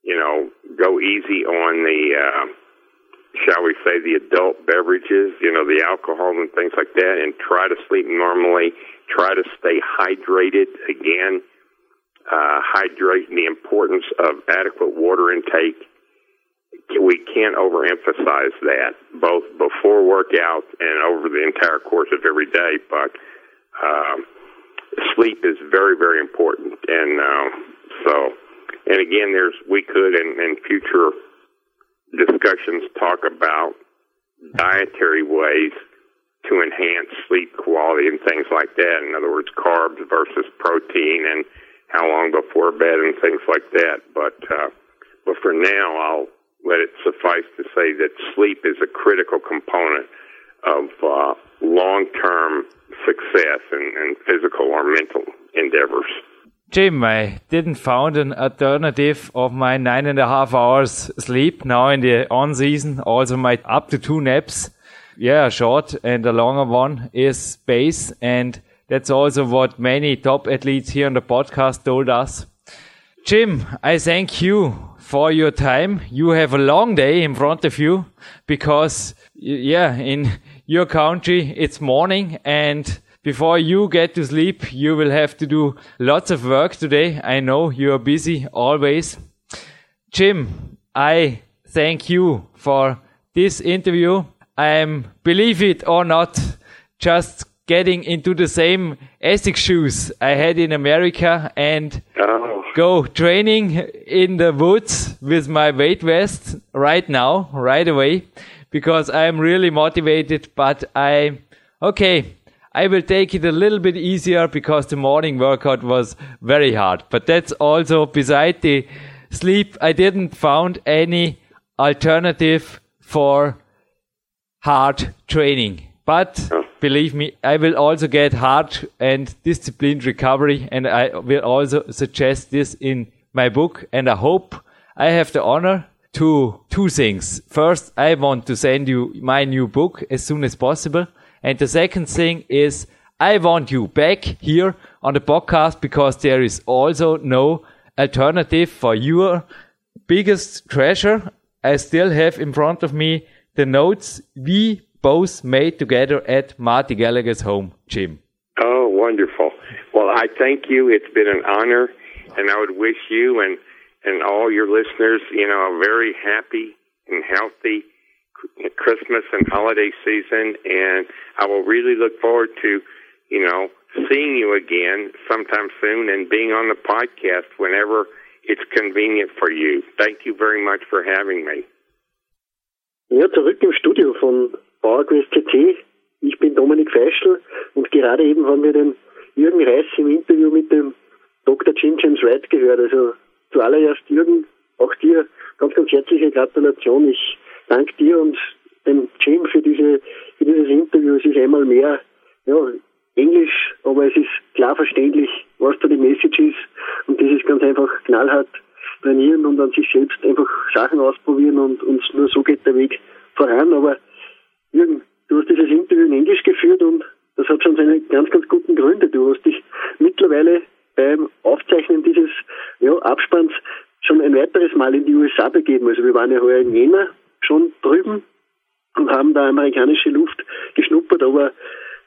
you know go easy on the uh, shall we say the adult beverages, you know the alcohol and things like that, and try to sleep normally. Try to stay hydrated again. Uh, hydrate the importance of adequate water intake we can't overemphasize that both before workout and over the entire course of every day. But um, sleep is very, very important, and uh, so, and again, there's we could in, in future discussions talk about dietary ways to enhance sleep quality and things like that. In other words, carbs versus protein and how long before bed and things like that. But uh, but for now, I'll let it suffice to say that sleep is a critical component of uh, long term success in, in physical or mental endeavors. Jim, I didn't found an alternative of my nine and a half hours sleep now in the on season. Also, my up to two naps. Yeah, a short and a longer one is space. And that's also what many top athletes here on the podcast told us. Jim, I thank you for your time. You have a long day in front of you because, yeah, in your country it's morning and before you get to sleep, you will have to do lots of work today. I know you are busy always. Jim, I thank you for this interview. I'm, believe it or not, just getting into the same Essex shoes I had in America and oh go training in the woods with my weight vest right now, right away, because I'm really motivated. But I, okay, I will take it a little bit easier because the morning workout was very hard. But that's also beside the sleep. I didn't found any alternative for hard training. But believe me, I will also get hard and disciplined recovery, and I will also suggest this in my book. And I hope I have the honor to two things. First, I want to send you my new book as soon as possible. And the second thing is I want you back here on the podcast because there is also no alternative for your biggest treasure. I still have in front of me the notes we both made together at Marty Gallagher's home, Jim. Oh, wonderful. Well, I thank you. It's been an honor, and I would wish you and, and all your listeners, you know, a very happy and healthy Christmas and holiday season. And I will really look forward to, you know, seeing you again sometime soon and being on the podcast whenever it's convenient for you. Thank you very much for having me. Ja, zurück im Studio von PowerQuest CC. Ich bin Dominik Feischl und gerade eben haben wir den Jürgen Reis im Interview mit dem Dr. Jim James Wright gehört. Also zuallererst Jürgen, auch dir ganz, ganz herzliche Gratulation. Ich danke dir und dem Jim für diese für dieses Interview. Es ist einmal mehr ja, Englisch, aber es ist klar verständlich, was da die Message ist und dieses ganz einfach knallhart trainieren und an sich selbst einfach Sachen ausprobieren und, und nur so geht der Weg voran. Aber Jürgen, du hast dieses Interview in Englisch geführt und das hat schon seine ganz, ganz guten Gründe. Du hast dich mittlerweile beim Aufzeichnen dieses ja, Abspanns schon ein weiteres Mal in die USA begeben. Also wir waren ja heuer in Jena schon drüben und haben da amerikanische Luft geschnuppert, aber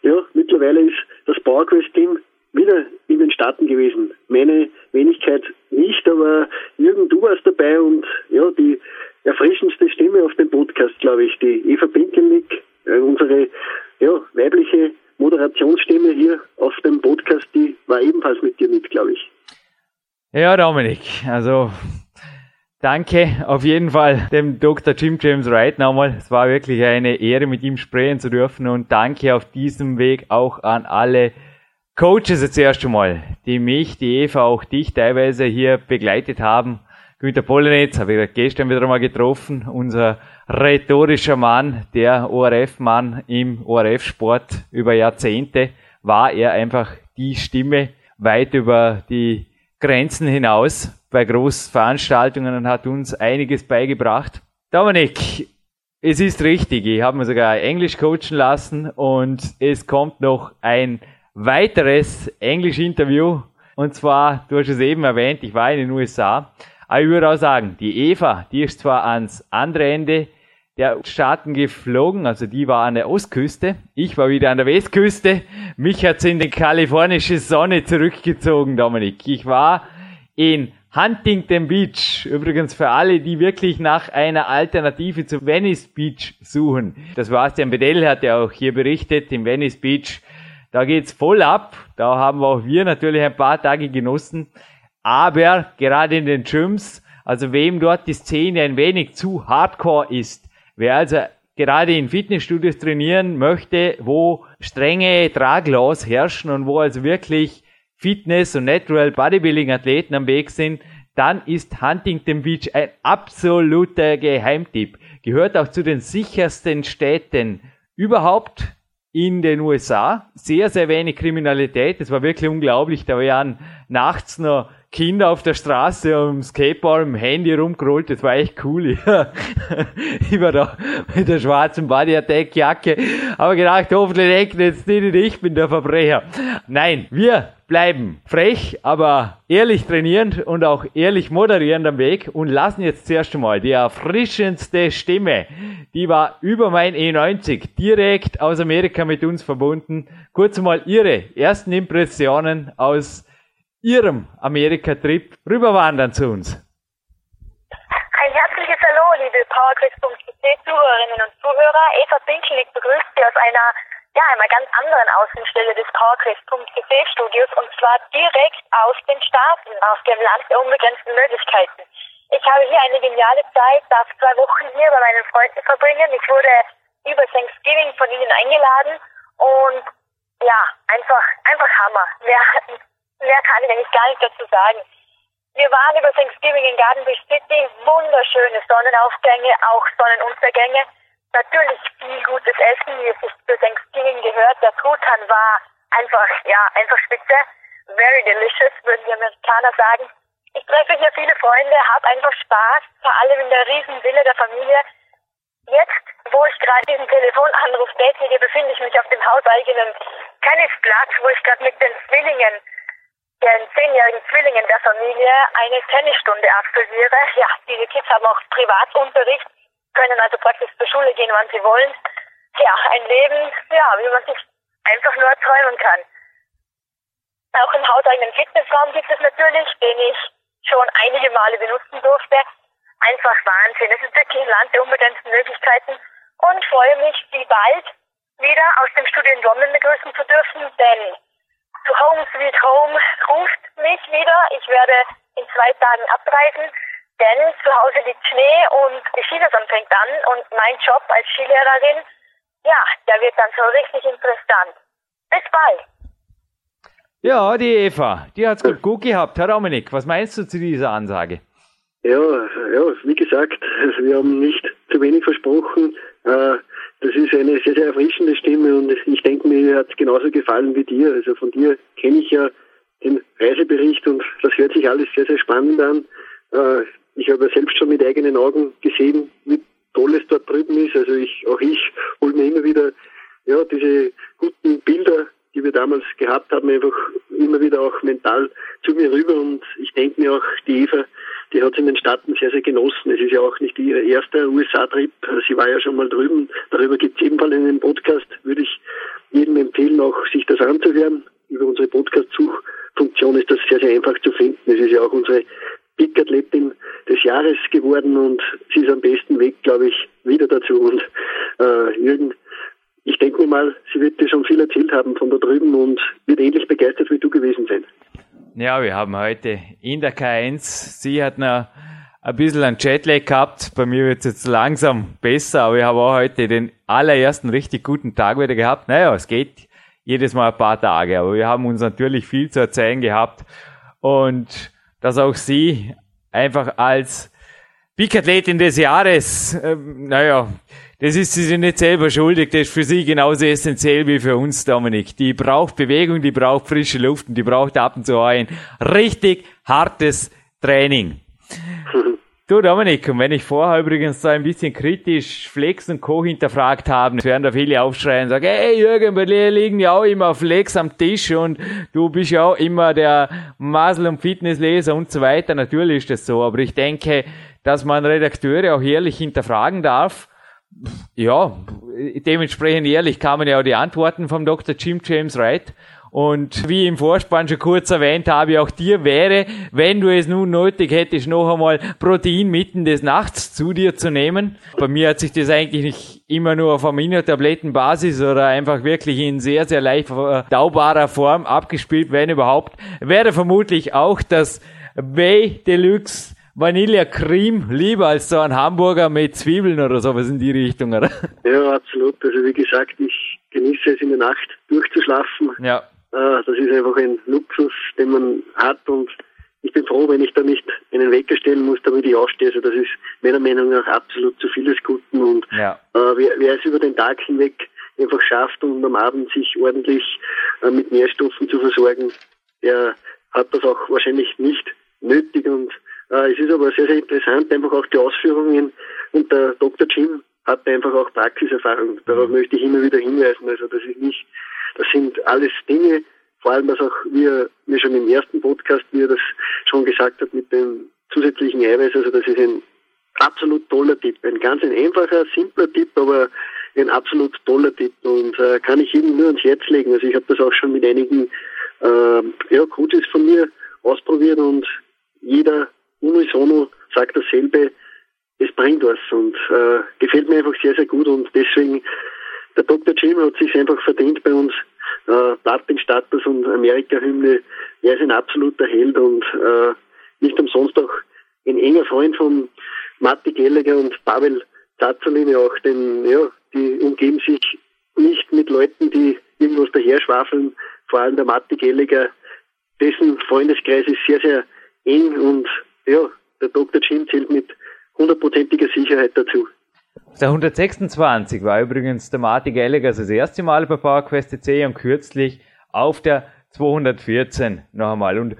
ja, mittlerweile ist das PowerQuest-Team wieder in den Staaten gewesen. Meine Wenigkeit nicht, aber Jürgen, du warst dabei und ja, die erfrischendste Stimme auf dem Podcast, glaube ich, die Eva Pinkelnick, äh, unsere ja, weibliche Moderationsstimme hier auf dem Podcast, die war ebenfalls mit dir mit, glaube ich. Ja, Dominik, also danke auf jeden Fall dem Dr. Jim James Wright nochmal. Es war wirklich eine Ehre, mit ihm sprechen zu dürfen und danke auf diesem Weg auch an alle Coaches jetzt erst einmal, die mich, die Eva, auch dich teilweise hier begleitet haben. Günter Pollenetz habe ich gestern wieder mal getroffen, unser rhetorischer Mann, der ORF-Mann im ORF-Sport über Jahrzehnte, war er einfach die Stimme weit über die Grenzen hinaus bei Großveranstaltungen und hat uns einiges beigebracht. Dominik, es ist richtig, ich habe mir sogar Englisch coachen lassen und es kommt noch ein weiteres Englisch-Interview. Und zwar, du hast es eben erwähnt, ich war in den USA. Aber ich würde auch sagen, die Eva, die ist zwar ans andere Ende der Staaten geflogen, also die war an der Ostküste, ich war wieder an der Westküste. Mich hat's in die kalifornische Sonne zurückgezogen, Dominik. Ich war in Huntington Beach. Übrigens für alle, die wirklich nach einer Alternative zu Venice Beach suchen. Das Sebastian Bedell hat ja auch hier berichtet, im Venice Beach da geht's voll ab. Da haben auch wir natürlich ein paar Tage genossen. Aber gerade in den Gyms, also wem dort die Szene ein wenig zu hardcore ist, wer also gerade in Fitnessstudios trainieren möchte, wo strenge Traglaws herrschen und wo also wirklich Fitness und Natural Bodybuilding Athleten am Weg sind, dann ist Huntington Beach ein absoluter Geheimtipp. Gehört auch zu den sichersten Städten überhaupt in den USA. Sehr, sehr wenig Kriminalität. Das war wirklich unglaublich. Da waren nachts noch Kinder auf der Straße um Skateboard, im Handy rumgerollt. Das war echt cool. ich war da mit der schwarzen Body Attack Jacke. Aber gedacht, hoffentlich denken jetzt nicht, ich bin der Verbrecher. Nein, wir bleiben frech, aber ehrlich trainierend und auch ehrlich moderierend am Weg und lassen jetzt zuerst einmal die erfrischendste Stimme, die war über mein E90 direkt aus Amerika mit uns verbunden. Kurz mal ihre ersten Impressionen aus ihrem Amerika-Trip rüberwandern zu uns. Ein herzliches Hallo, liebe PowerQuest.cc Zuhörerinnen und Zuhörer. Eva Pinkelnick begrüßt Sie aus einer ja, einer ganz anderen Außenstelle des PowerQuest.cc Studios und zwar direkt aus den Staaten, aus dem Land der unbegrenzten Möglichkeiten. Ich habe hier eine geniale Zeit, darf zwei Wochen hier bei meinen Freunden verbringen. Ich wurde über Thanksgiving von ihnen eingeladen und ja, einfach, einfach Hammer. Mehr, mehr kann ich eigentlich gar nicht dazu sagen. Wir waren über Thanksgiving in Garden Beach City, wunderschöne Sonnenaufgänge, auch Sonnenuntergänge natürlich viel gutes Essen, wie es sich für Thanksgiving gehört. Der Truthahn war einfach, ja, einfach spitze. Very delicious, würden die Amerikaner sagen. Ich treffe hier viele Freunde, habe einfach Spaß, vor allem in der Riesenville der Familie. Jetzt, wo ich gerade diesen Telefonanruf tätige, befinde ich mich auf dem hauseigenen Tennisplatz, wo ich gerade mit den Zwillingen, den zehnjährigen Zwillingen der Familie, eine Tennisstunde absolviere. Ja, diese Kids haben auch Privatunterricht können also praktisch zur Schule gehen, wann sie wollen. Ja, ein Leben, ja, wie man sich einfach nur träumen kann. Auch im hauseigenen Fitnessraum gibt es natürlich, den ich schon einige Male benutzen durfte. Einfach Wahnsinn. Es ist wirklich ein Land der unbegrenzten Möglichkeiten und freue mich, Sie bald wieder aus dem Studio in London begrüßen zu dürfen, denn zu Home Sweet Home ruft mich wieder. Ich werde in zwei Tagen abreisen denn zu Hause liegt Schnee und die Skisaison fängt an und mein Job als Skilehrerin, ja, der wird dann so richtig interessant. Bis bald. Ja, die Eva, die hat's gut, gut gehabt. Herr Dominik, was meinst du zu dieser Ansage? Ja, ja, wie gesagt, also wir haben nicht zu wenig versprochen. Äh, das ist eine sehr, sehr erfrischende Stimme und ich denke, mir hat es genauso gefallen wie dir. Also von dir kenne ich ja den Reisebericht und das hört sich alles sehr, sehr spannend an. Äh, ich habe selbst schon mit eigenen Augen gesehen, wie toll es dort drüben ist. Also ich, auch ich hole mir immer wieder ja, diese guten Bilder, die wir damals gehabt haben, einfach immer wieder auch mental zu mir rüber. Und ich denke mir auch, die Eva, die hat es in den Staaten sehr, sehr genossen. Es ist ja auch nicht ihr erster USA-Trip. Sie war ja schon mal drüben. Darüber gibt es ebenfalls einen Podcast. Würde ich jedem empfehlen, auch sich das anzuhören. Über unsere Podcast-Suchfunktion ist das sehr, sehr einfach zu finden. Es ist ja auch unsere Big-Athletin des Jahres geworden und sie ist am besten Weg, glaube ich, wieder dazu. Und äh, Jürgen, ich denke mal, sie wird dir schon viel erzählt haben von da drüben und wird ähnlich begeistert wie du gewesen sein. Ja, wir haben heute in der K1, sie hat noch ein bisschen einen Jetlag gehabt. Bei mir wird es jetzt langsam besser, aber ich habe auch heute den allerersten richtig guten Tag wieder gehabt. Naja, es geht jedes Mal ein paar Tage, aber wir haben uns natürlich viel zu erzählen gehabt und dass auch sie einfach als Peak-Athletin des Jahres, äh, naja, das ist sie nicht selber schuldig, das ist für sie genauso essentiell wie für uns, Dominik. Die braucht Bewegung, die braucht frische Luft und die braucht ab und zu ein richtig hartes Training. Du Dominik, und wenn ich vorher übrigens so ein bisschen kritisch Flex und Co. hinterfragt habe, werden da viele aufschreien und sagen, hey Jürgen, bei dir liegen ja auch immer Flex am Tisch und du bist ja auch immer der Muscle- und Fitnessleser und so weiter. Natürlich ist das so, aber ich denke, dass man Redakteure auch ehrlich hinterfragen darf. Ja, dementsprechend ehrlich kamen ja auch die Antworten vom Dr. Jim James Wright. Und wie im Vorspann schon kurz erwähnt habe, auch dir wäre, wenn du es nun nötig hättest, noch einmal Protein mitten des Nachts zu dir zu nehmen. Bei mir hat sich das eigentlich nicht immer nur auf Aminotablettenbasis oder einfach wirklich in sehr, sehr leicht verdaubarer Form abgespielt, wenn überhaupt. Wäre vermutlich auch das Bay Deluxe Vanille Cream lieber als so ein Hamburger mit Zwiebeln oder sowas in die Richtung, oder? Ja, absolut. Also wie gesagt, ich genieße es in der Nacht durchzuschlafen. Ja. Das ist einfach ein Luxus, den man hat und ich bin froh, wenn ich da nicht einen Wecker stellen muss, damit ich aufstehe. Also das ist meiner Meinung nach absolut zu vieles Guten und ja. äh, wer, wer es über den Tag hinweg einfach schafft und am Abend sich ordentlich äh, mit Nährstoffen zu versorgen, der hat das auch wahrscheinlich nicht nötig und äh, es ist aber sehr, sehr interessant, einfach auch die Ausführungen und der Dr. Jim hat einfach auch Praxiserfahrung. Darauf mhm. möchte ich immer wieder hinweisen. Also das ist nicht das sind alles Dinge, vor allem was auch wir, wir schon im ersten Podcast, wie er das schon gesagt hat, mit dem zusätzlichen Eiweiß, also das ist ein absolut toller Tipp. Ein ganz ein einfacher, simpler Tipp, aber ein absolut toller Tipp und äh, kann ich Ihnen nur ans Herz legen. Also ich habe das auch schon mit einigen äh, ja, Coaches von mir ausprobiert und jeder unisono sagt dasselbe, es bringt was und äh, gefällt mir einfach sehr, sehr gut und deswegen der Dr. Jim hat sich einfach verdient bei uns. Äh, Platin-Status und Amerika-Hymne. Er ist ein absoluter Held und äh, nicht umsonst auch ein enger Freund von Matti Gallagher und Pavel Zazzolini auch, denn ja, die umgeben sich nicht mit Leuten, die irgendwas daher schwafeln. Vor allem der Matti Gallagher, dessen Freundeskreis ist sehr, sehr eng und ja, der Dr. Jim zählt mit hundertprozentiger Sicherheit dazu. Der 126 war übrigens der Martin Gallagher das erste Mal bei PowerQuest C und kürzlich auf der 214 noch einmal. Und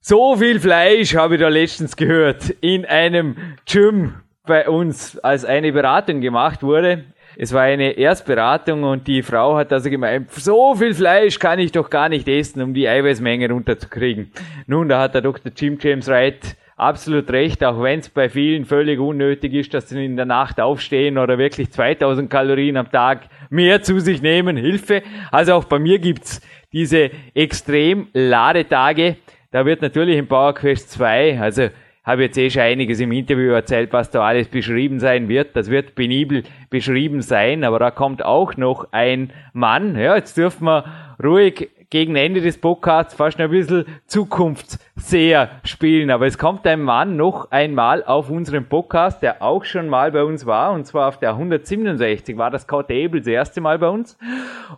so viel Fleisch habe ich da letztens gehört in einem Gym bei uns, als eine Beratung gemacht wurde. Es war eine Erstberatung und die Frau hat also gemeint, so viel Fleisch kann ich doch gar nicht essen, um die Eiweißmenge runterzukriegen. Nun, da hat der Dr. Jim James Wright absolut recht, auch wenn es bei vielen völlig unnötig ist, dass sie in der Nacht aufstehen oder wirklich 2000 Kalorien am Tag mehr zu sich nehmen, Hilfe. Also auch bei mir gibt's diese extrem Ladetage. Da wird natürlich im PowerQuest 2, also habe jetzt eh schon einiges im Interview erzählt, was da alles beschrieben sein wird. Das wird penibel beschrieben sein, aber da kommt auch noch ein Mann. Ja, jetzt dürfen wir ruhig gegen Ende des Podcasts fast ein bisschen Zukunftsseher spielen. Aber es kommt ein Mann noch einmal auf unseren Podcast, der auch schon mal bei uns war, und zwar auf der 167 war das Scott Abel das erste Mal bei uns.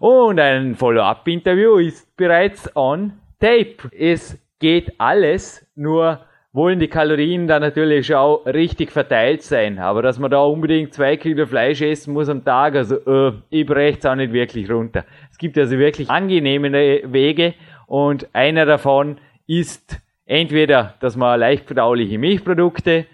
Und ein Follow-up-Interview ist bereits on tape. Es geht alles, nur wollen die Kalorien dann natürlich auch richtig verteilt sein. Aber dass man da unbedingt zwei Kilo Fleisch essen muss am Tag, also äh, ich breche auch nicht wirklich runter. Es gibt also wirklich angenehme Wege und einer davon ist entweder, dass man leicht verdauliche Milchprodukte,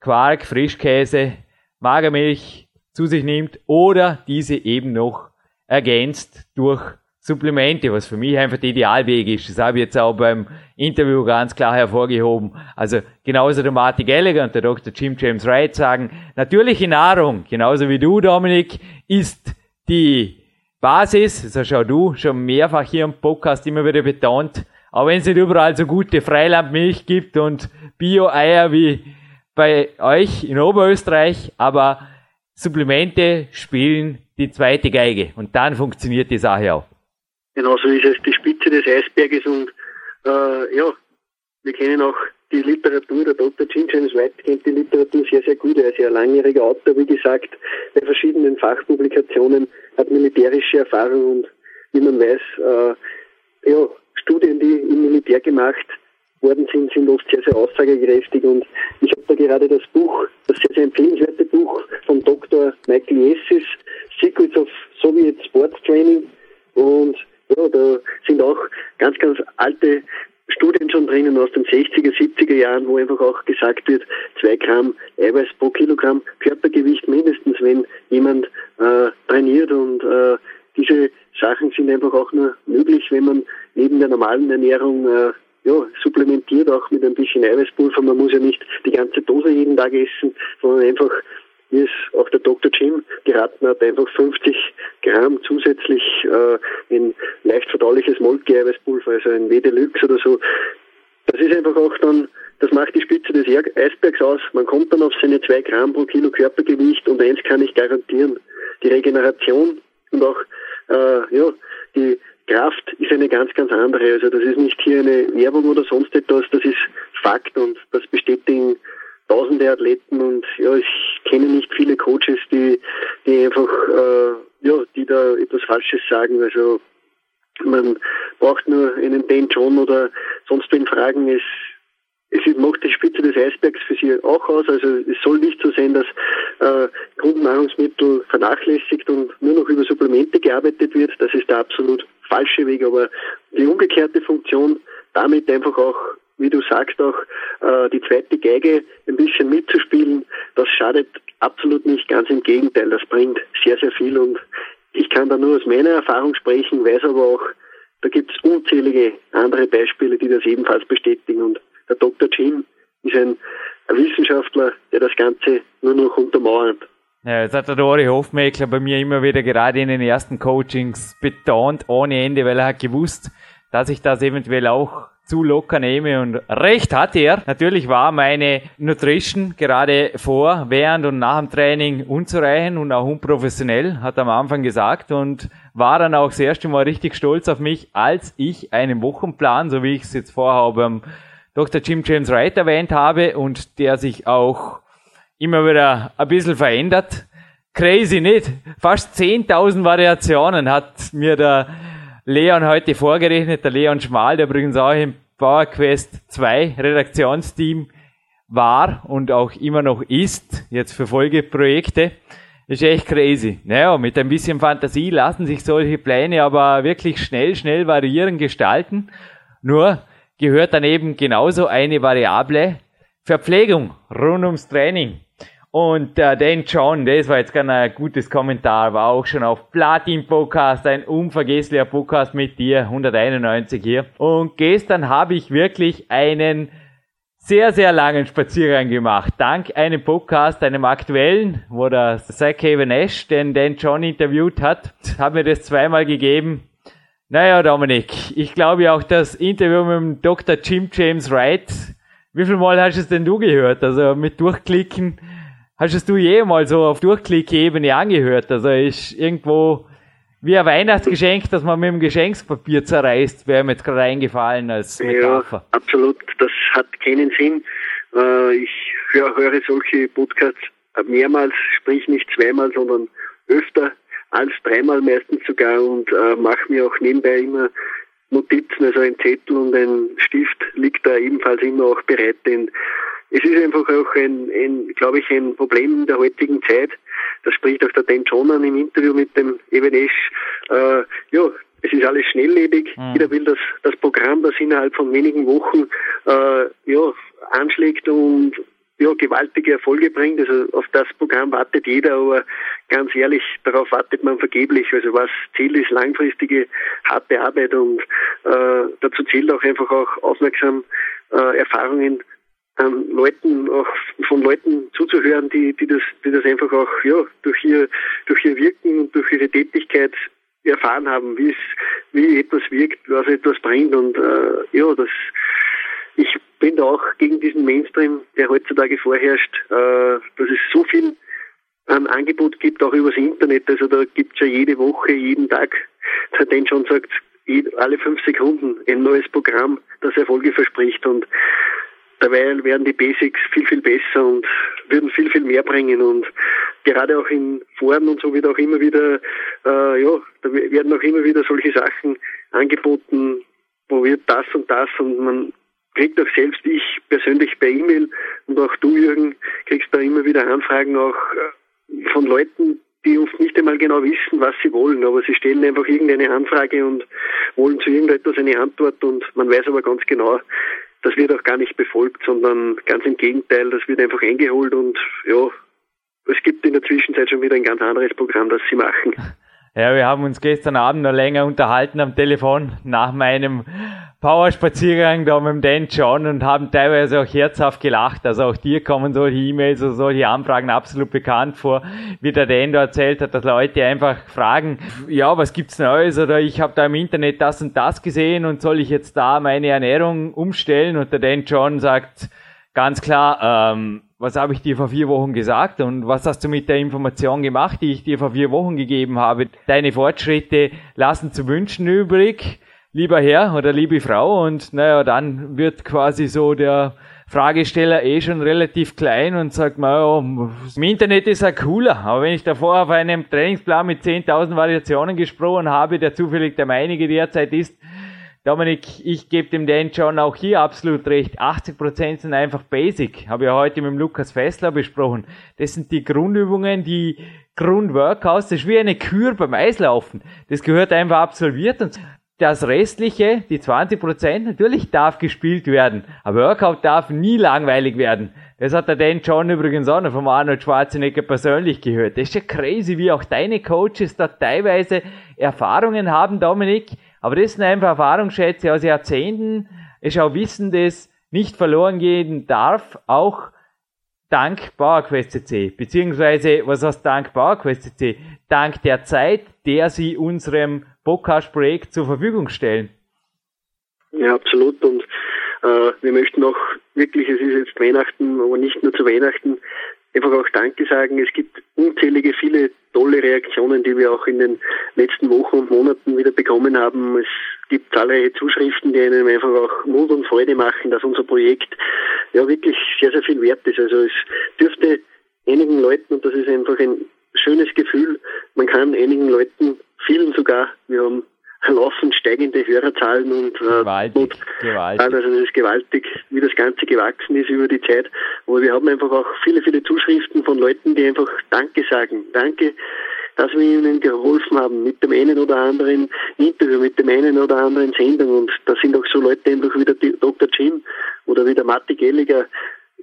Quark, Frischkäse, Magermilch zu sich nimmt oder diese eben noch ergänzt durch Supplemente, was für mich einfach der Idealweg ist. Das habe ich jetzt auch beim Interview ganz klar hervorgehoben. Also genauso der Martin Gallagher und der Dr. Jim James Wright sagen, natürliche Nahrung, genauso wie du, Dominik, ist die Basis. Das auch du schon mehrfach hier im Podcast immer wieder betont. Auch wenn es nicht überall so gute Freilandmilch gibt und Bio-Eier wie bei euch in Oberösterreich, aber Supplemente spielen die zweite Geige und dann funktioniert die Sache auch. Genauso ist es die Spitze des Eisberges und äh, ja, wir kennen auch die Literatur, der Dr. James White kennt die Literatur sehr, sehr gut. Er ist ja langjähriger Autor, wie gesagt, bei verschiedenen Fachpublikationen, hat militärische Erfahrung und wie man weiß, äh, ja, Studien, die im Militär gemacht worden sind, sind oft sehr, sehr aussagekräftig und ich habe da gerade das Buch, das sehr, sehr empfehlenswerte Buch von Dr. Michael Yessis, Secrets of Soviet Sports Training und ja, da sind auch ganz, ganz alte Studien schon drinnen aus den 60er, 70er Jahren, wo einfach auch gesagt wird, zwei Gramm Eiweiß pro Kilogramm Körpergewicht mindestens, wenn jemand äh, trainiert und äh, diese Sachen sind einfach auch nur möglich, wenn man neben der normalen Ernährung äh, ja, supplementiert auch mit ein bisschen Eiweißpulver. Man muss ja nicht die ganze Dose jeden Tag essen, sondern einfach, es auch der Dr. Jim geraten hat, einfach 50 Gramm zusätzlich äh, in leicht verdauliches Molke-Eiweißpulver, also ein W-Deluxe oder so. Das ist einfach auch dann, das macht die Spitze des Eisbergs aus. Man kommt dann auf seine 2 Gramm pro Kilo Körpergewicht und eins kann ich garantieren, die Regeneration und auch äh, ja, die Kraft ist eine ganz, ganz andere. Also das ist nicht hier eine Werbung oder sonst etwas, das ist Fakt und das bestätigen tausende Athleten und ja, ich kenne nicht viele Coaches, die, die einfach, äh, ja, die da etwas Falsches sagen. Also man braucht nur einen Dan John oder sonst wen fragen. Es, es macht die Spitze des Eisbergs für sie auch aus. Also es soll nicht so sein, dass äh, Grundnahrungsmittel vernachlässigt und nur noch über Supplemente gearbeitet wird. Das ist der absolut falsche Weg. Aber die umgekehrte Funktion, damit einfach auch, wie du sagst, auch äh, die zweite Geige ein bisschen mitzuspielen, das schadet absolut nicht. Ganz im Gegenteil, das bringt sehr, sehr viel. Und ich kann da nur aus meiner Erfahrung sprechen, weiß aber auch, da gibt es unzählige andere Beispiele, die das ebenfalls bestätigen. Und der Dr. Jim ist ein, Wissenschaftler, der das Ganze nur noch untermauert. Ja, jetzt hat der Dori Hofmeckler bei mir immer wieder gerade in den ersten Coachings betont, ohne Ende, weil er hat gewusst, dass ich das eventuell auch zu locker nehme und recht hat er. Natürlich war meine Nutrition gerade vor, während und nach dem Training unzureichend und auch unprofessionell, hat er am Anfang gesagt und war dann auch das erste Mal richtig stolz auf mich, als ich einen Wochenplan, so wie ich es jetzt vorher beim Dr. Jim James Wright erwähnt habe und der sich auch immer wieder ein bisschen verändert. Crazy, nicht? Fast 10.000 Variationen hat mir der Leon heute vorgerechnet, der Leon Schmal, der übrigens auch im PowerQuest 2 Redaktionsteam war und auch immer noch ist, jetzt für Folgeprojekte. ist echt crazy. Naja, mit ein bisschen Fantasie lassen sich solche Pläne aber wirklich schnell, schnell variieren, gestalten. Nur gehört daneben genauso eine Variable Verpflegung rund ums Training. Und äh, Dan John, das war jetzt gar ein gutes Kommentar, war auch schon auf Platin Podcast, ein unvergesslicher Podcast mit dir, 191 hier. Und gestern habe ich wirklich einen sehr, sehr langen Spaziergang gemacht. Dank einem Podcast, einem aktuellen, wo der Zach Haven Ash den Dan John interviewt hat, hat mir das zweimal gegeben. Naja, Dominik, ich glaube auch das Interview mit dem Dr. Jim James Wright, wie viel Mal hast du es denn du gehört? Also mit Durchklicken Hast es du jemals so auf Durchklickebene angehört? Also ist irgendwo wie ein Weihnachtsgeschenk, das man mit dem Geschenkspapier zerreißt, wäre mir jetzt gerade eingefallen als Metapher. Ja, absolut. Das hat keinen Sinn. Äh, ich höre, höre solche Podcasts mehrmals, sprich nicht zweimal, sondern öfter als dreimal meistens sogar und äh, mache mir auch nebenbei immer Notizen, also ein Zettel und ein Stift liegt da ebenfalls immer auch bereit, denn es ist einfach auch ein, ein glaube ich, ein Problem in der heutigen Zeit. Das spricht auch der Dan John an im Interview mit dem Evan Esch. Äh, ja, es ist alles schnelllebig. Mhm. Jeder will das, das Programm, das innerhalb von wenigen Wochen äh, ja, anschlägt und ja, gewaltige Erfolge bringt. Also auf das Programm wartet jeder, aber ganz ehrlich, darauf wartet man vergeblich. Also was Ziel ist, langfristige, harte Arbeit und äh, dazu zählt auch einfach auch aufmerksam äh, Erfahrungen ähm, Leuten auch von Leuten zuzuhören, die, die das, die das einfach auch ja durch ihr durch ihr Wirken und durch ihre Tätigkeit erfahren haben, wie es wie etwas wirkt, was etwas bringt und äh, ja, das ich bin da auch gegen diesen Mainstream, der heutzutage vorherrscht, äh, dass es so viel an Angebot gibt, auch übers Internet. Also da gibt's ja jede Woche, jeden Tag, denn schon sagt, alle fünf Sekunden ein neues Programm, das Erfolge verspricht und dabei werden die Basics viel, viel besser und würden viel, viel mehr bringen. Und gerade auch in Foren und so wird auch immer wieder, äh, ja, da werden auch immer wieder solche Sachen angeboten, wo wird das und das und man kriegt auch selbst ich persönlich per E-Mail und auch du, Jürgen, kriegst da immer wieder Anfragen auch äh, von Leuten, die oft nicht einmal genau wissen, was sie wollen, aber sie stellen einfach irgendeine Anfrage und wollen zu irgendetwas eine Antwort und man weiß aber ganz genau, das wird auch gar nicht befolgt, sondern ganz im Gegenteil, das wird einfach eingeholt und ja, es gibt in der Zwischenzeit schon wieder ein ganz anderes Programm, das sie machen. Ja, wir haben uns gestern Abend noch länger unterhalten am Telefon nach meinem Powerspaziergang da mit dem Dan John und haben teilweise auch herzhaft gelacht. Also auch dir kommen solche E-Mails oder solche Anfragen absolut bekannt vor, wie der Dan da erzählt hat, dass Leute einfach fragen, ja, was gibt's Neues oder ich habe da im Internet das und das gesehen und soll ich jetzt da meine Ernährung umstellen? Und der Dan John sagt ganz klar, ähm, was habe ich dir vor vier Wochen gesagt und was hast du mit der Information gemacht, die ich dir vor vier Wochen gegeben habe? Deine Fortschritte lassen zu wünschen übrig lieber Herr oder liebe Frau und naja, dann wird quasi so der Fragesteller eh schon relativ klein und sagt, naja, im Internet ist er cooler, aber wenn ich davor auf einem Trainingsplan mit 10.000 Variationen gesprochen habe, der zufällig der meinige derzeit ist, Dominik, ich gebe dem Dan John auch hier absolut recht. 80% sind einfach Basic. Habe ja heute mit dem Lukas Fessler besprochen. Das sind die Grundübungen, die Grundworkouts. Das ist wie eine Kür beim Eislaufen. Das gehört einfach absolviert und das restliche, die 20% natürlich darf gespielt werden. Aber Workout darf nie langweilig werden. Das hat der Dan John übrigens auch noch vom Arnold Schwarzenegger persönlich gehört. Das ist ja crazy, wie auch deine Coaches da teilweise Erfahrungen haben, Dominik. Aber das sind einfach Erfahrungsschätze aus Jahrzehnten. Es ist auch Wissen, das nicht verloren gehen darf, auch dank PowerQuest CC. Beziehungsweise, was heißt dank PowerQuest CC? Dank der Zeit, der sie unserem Podcast-Projekt zur Verfügung stellen. Ja, absolut. Und äh, wir möchten auch wirklich, es ist jetzt Weihnachten, aber nicht nur zu Weihnachten, einfach auch Danke sagen. Es gibt unzählige, viele tolle Reaktionen, die wir auch in den letzten Wochen und Monaten wieder bekommen haben. Es gibt zahlreiche Zuschriften, die einem einfach auch Mut und Freude machen, dass unser Projekt ja wirklich sehr, sehr viel wert ist. Also es dürfte einigen Leuten, und das ist einfach ein schönes Gefühl, man kann einigen Leuten vielen sogar. Wir haben laufend steigende Hörerzahlen und, äh, gewaltig, und gewaltig. also das ist gewaltig, wie das Ganze gewachsen ist über die Zeit. Aber wir haben einfach auch viele, viele Zuschriften von Leuten, die einfach Danke sagen. Danke, dass wir ihnen geholfen haben mit dem einen oder anderen Interview, mit dem einen oder anderen Sendung. Und da sind auch so Leute einfach wie der Dr. Jim oder wie der Matti Gelliger.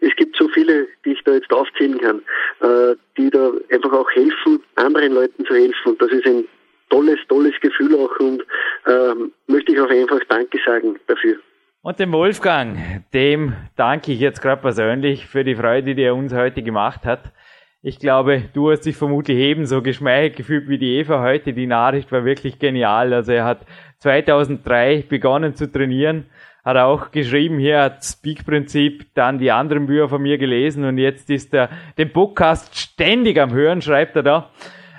Es gibt so viele, die ich da jetzt aufzählen kann, äh, die da einfach auch helfen, anderen Leuten zu helfen. Und das ist ein tolles, tolles Gefühl auch und ähm, möchte ich auch einfach Danke sagen dafür. Und dem Wolfgang, dem danke ich jetzt gerade persönlich für die Freude, die er uns heute gemacht hat. Ich glaube, du hast dich vermutlich ebenso geschmeichelt gefühlt wie die Eva heute. Die Nachricht war wirklich genial. Also er hat 2003 begonnen zu trainieren, hat auch geschrieben, hier hat Speak-Prinzip, dann die anderen Bücher von mir gelesen und jetzt ist er den Podcast ständig am Hören, schreibt er da.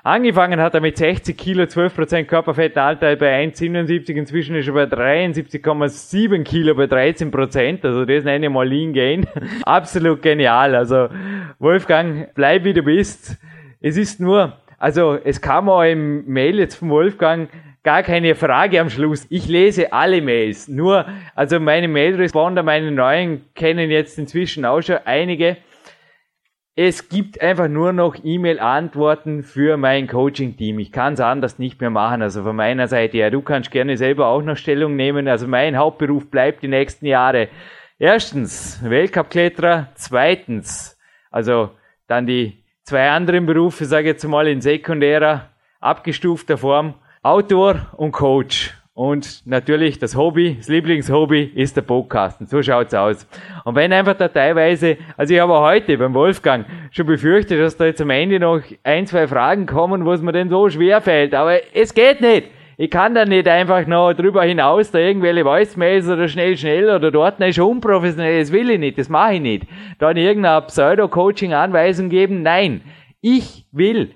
Angefangen hat er mit 60 Kilo, 12% Körperfettanteil bei 1,77. Inzwischen ist er bei 73,7 Kilo bei 13%. Also das nenne ich mal Lean Gain. Absolut genial. Also Wolfgang, bleib wie du bist. Es ist nur, also es kam auch im Mail jetzt von Wolfgang, gar keine Frage am Schluss. Ich lese alle Mails. Nur, also meine Mail-Responder, meine neuen, kennen jetzt inzwischen auch schon einige. Es gibt einfach nur noch E-Mail-Antworten für mein Coaching-Team. Ich kann es anders nicht mehr machen. Also von meiner Seite her, du kannst gerne selber auch noch Stellung nehmen. Also mein Hauptberuf bleibt die nächsten Jahre. Erstens, Weltcup-Kletterer. Zweitens, also dann die zwei anderen Berufe, sage ich jetzt mal in sekundärer, abgestufter Form. Autor und Coach. Und natürlich das Hobby, das Lieblingshobby ist der Podcasten. So schaut's aus. Und wenn einfach da teilweise, also ich habe heute beim Wolfgang schon befürchtet, dass da jetzt am Ende noch ein, zwei Fragen kommen, was mir denn so schwer fällt. Aber es geht nicht. Ich kann da nicht einfach noch drüber hinaus da irgendwelche Voicemails oder schnell, schnell oder dort, das ist unprofessionell, das will ich nicht, das mache ich nicht. Da in irgendeiner Pseudo-Coaching-Anweisung geben, nein. Ich will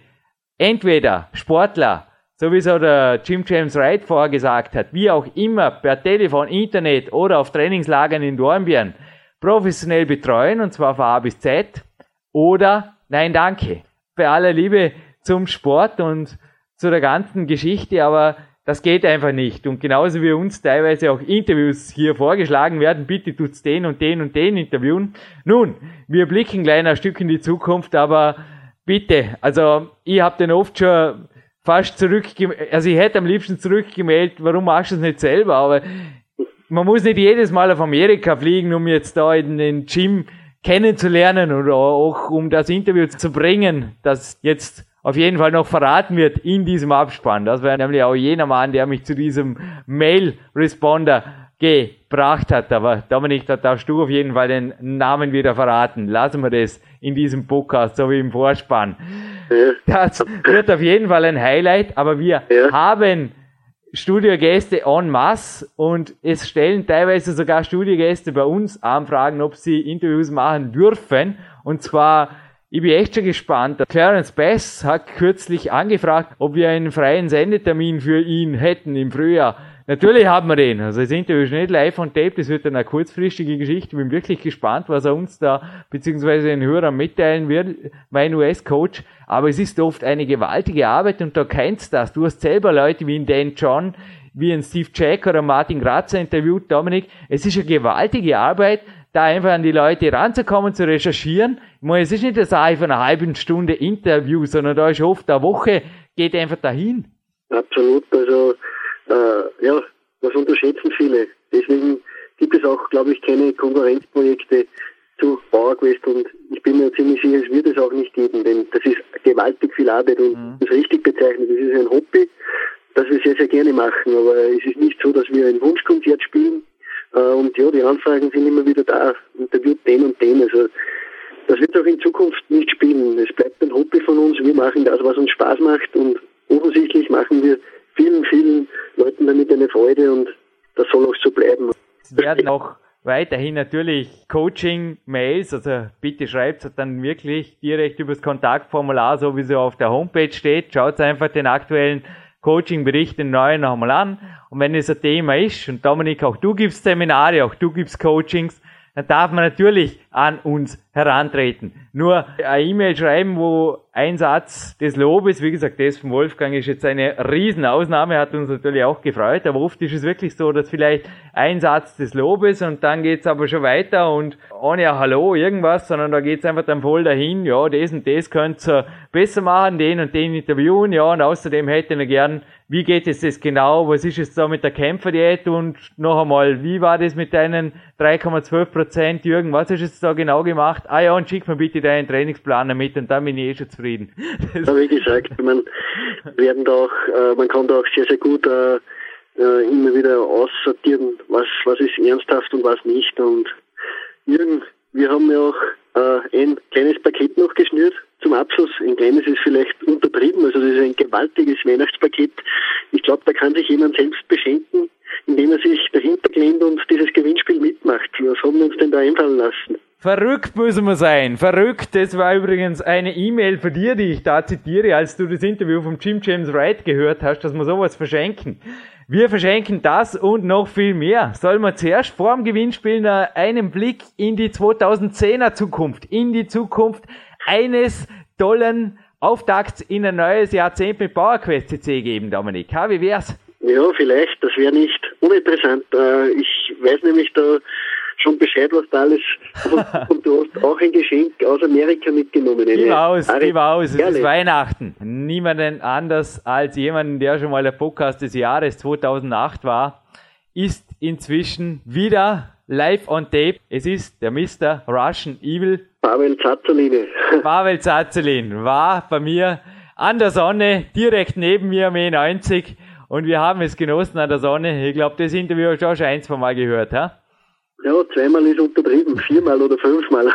entweder Sportler so wie es auch der Jim James Wright vorher gesagt hat, wie auch immer per Telefon, Internet oder auf Trainingslagern in Dornbirn professionell betreuen, und zwar von A bis Z, oder nein, danke. Bei aller Liebe zum Sport und zu der ganzen Geschichte, aber das geht einfach nicht. Und genauso wie uns teilweise auch Interviews hier vorgeschlagen werden, bitte tut's den und den und den interviewen. Nun, wir blicken ein Stück in die Zukunft, aber bitte, also ich habe den oft schon fast zurückgemeldet, also ich hätte am liebsten zurückgemeldet, warum machst du es nicht selber, aber man muss nicht jedes Mal auf Amerika fliegen, um jetzt da in den Gym kennenzulernen oder auch um das Interview zu bringen, das jetzt auf jeden Fall noch verraten wird in diesem Abspann. Das wäre nämlich auch jener Mann, der mich zu diesem Mail-Responder gebracht hat. Aber Dominik, da darfst du auf jeden Fall den Namen wieder verraten. Lassen wir das in diesem Podcast, so wie im Vorspann. Das wird auf jeden Fall ein Highlight, aber wir ja. haben Studiogäste en masse und es stellen teilweise sogar Studiogäste bei uns Anfragen, ob sie Interviews machen dürfen. Und zwar ich bin echt schon gespannt. Clarence Bass hat kürzlich angefragt, ob wir einen freien Sendetermin für ihn hätten im Frühjahr. Natürlich haben wir den. Also das Interview ist nicht live on tape, das wird dann eine kurzfristige Geschichte. Ich bin wirklich gespannt, was er uns da, beziehungsweise den Hörern mitteilen wird, mein US-Coach. Aber es ist oft eine gewaltige Arbeit und da kennst das. Du hast selber Leute wie in Dan John, wie ein Steve Jack oder Martin Grazer interviewt, Dominik. Es ist eine gewaltige Arbeit, da einfach an die Leute ranzukommen, zu recherchieren. Ich meine, es ist nicht das einfach eine halbe Stunde Interview, sondern da ist oft eine Woche, geht einfach dahin. Absolut, also äh, ja, das unterschätzen viele. Deswegen gibt es auch, glaube ich, keine Konkurrenzprojekte zu PowerQuest und ich bin mir ziemlich sicher, es wird es auch nicht geben, denn das ist gewaltig viel Arbeit und mhm. das richtig bezeichnet, das ist ein Hobby, das wir sehr, sehr gerne machen, aber es ist nicht so, dass wir ein Wunschkonzert spielen, äh, und ja, die Anfragen sind immer wieder da. Interviewt den und den. Also das wird auch in Zukunft nicht spielen. Es bleibt ein Hobby von uns. Wir machen das, was uns Spaß macht. Und offensichtlich machen wir vielen, vielen Leuten damit eine Freude. Und das soll auch so bleiben. Es werden auch weiterhin natürlich Coaching-Mails, also bitte schreibt es dann wirklich direkt übers Kontaktformular, so wie es auf der Homepage steht. Schaut einfach den aktuellen Coaching-Bericht den neuen nochmal an. Und wenn es ein Thema ist, und Dominik, auch du gibst Seminare, auch du gibst Coachings, dann darf man natürlich an uns herantreten. Nur eine E-Mail schreiben, wo ein Satz des Lobes, wie gesagt, das von Wolfgang ist jetzt eine Riesenausnahme, hat uns natürlich auch gefreut, aber oft ist es wirklich so, dass vielleicht ein Satz des Lobes und dann geht's aber schon weiter und ohne ein Hallo irgendwas, sondern da geht's einfach dann voll dahin, ja, das und das könnt ihr besser machen, den und den interviewen, ja, und außerdem hätte ich gern wie geht es das genau? Was ist es da mit der Kämpferdiät? Und noch einmal, wie war das mit deinen 3,12 Prozent, Jürgen? Was hast du da genau gemacht? Ah ja, und schick mir bitte deinen Trainingsplaner mit und dann bin ich eh schon zufrieden. Ja, wie gesagt, man werden da auch, äh, man kann da auch sehr, sehr gut äh, äh, immer wieder aussortieren, was, was ist ernsthaft und was nicht. Und Jürgen, wir haben ja auch äh, ein kleines Paket noch geschnürt zum Abschluss. Ein kleines ist vielleicht untertrieben, also das ist ein gewaltiges Weihnachtspaket. Ich glaube, da kann sich jemand selbst beschenken, indem er sich dahinter klemmt und dieses Gewinnspiel mitmacht. Was haben wir uns denn da einfallen lassen? Verrückt müssen wir sein. Verrückt. Das war übrigens eine E-Mail für dir, die ich da zitiere, als du das Interview vom Jim James Wright gehört hast, dass wir sowas verschenken. Wir verschenken das und noch viel mehr. Sollen wir zuerst vor dem Gewinnspiel einen Blick in die 2010er Zukunft, in die Zukunft eines tollen Auftakts in ein neues Jahrzehnt mit PowerQuest CC geben, Dominik. Wie wär's? Ja, vielleicht. Das wäre nicht uninteressant. Äh, ich weiß nämlich da schon Bescheid, was da alles und, du hast auch ein Geschenk aus Amerika mitgenommen. Gib aus, gib aus, es ist Weihnachten. Niemanden anders als jemanden, der schon mal der Podcast des Jahres 2008 war, ist inzwischen wieder live on tape. Es ist der Mr. Russian Evil. Pavel Zazelin. Pavel Zazelin war bei mir an der Sonne, direkt neben mir am E90 und wir haben es genossen an der Sonne. Ich glaube, das Interview hast du auch schon ein, zwei Mal gehört, ha? Ja, zweimal ist untertrieben, viermal oder fünfmal.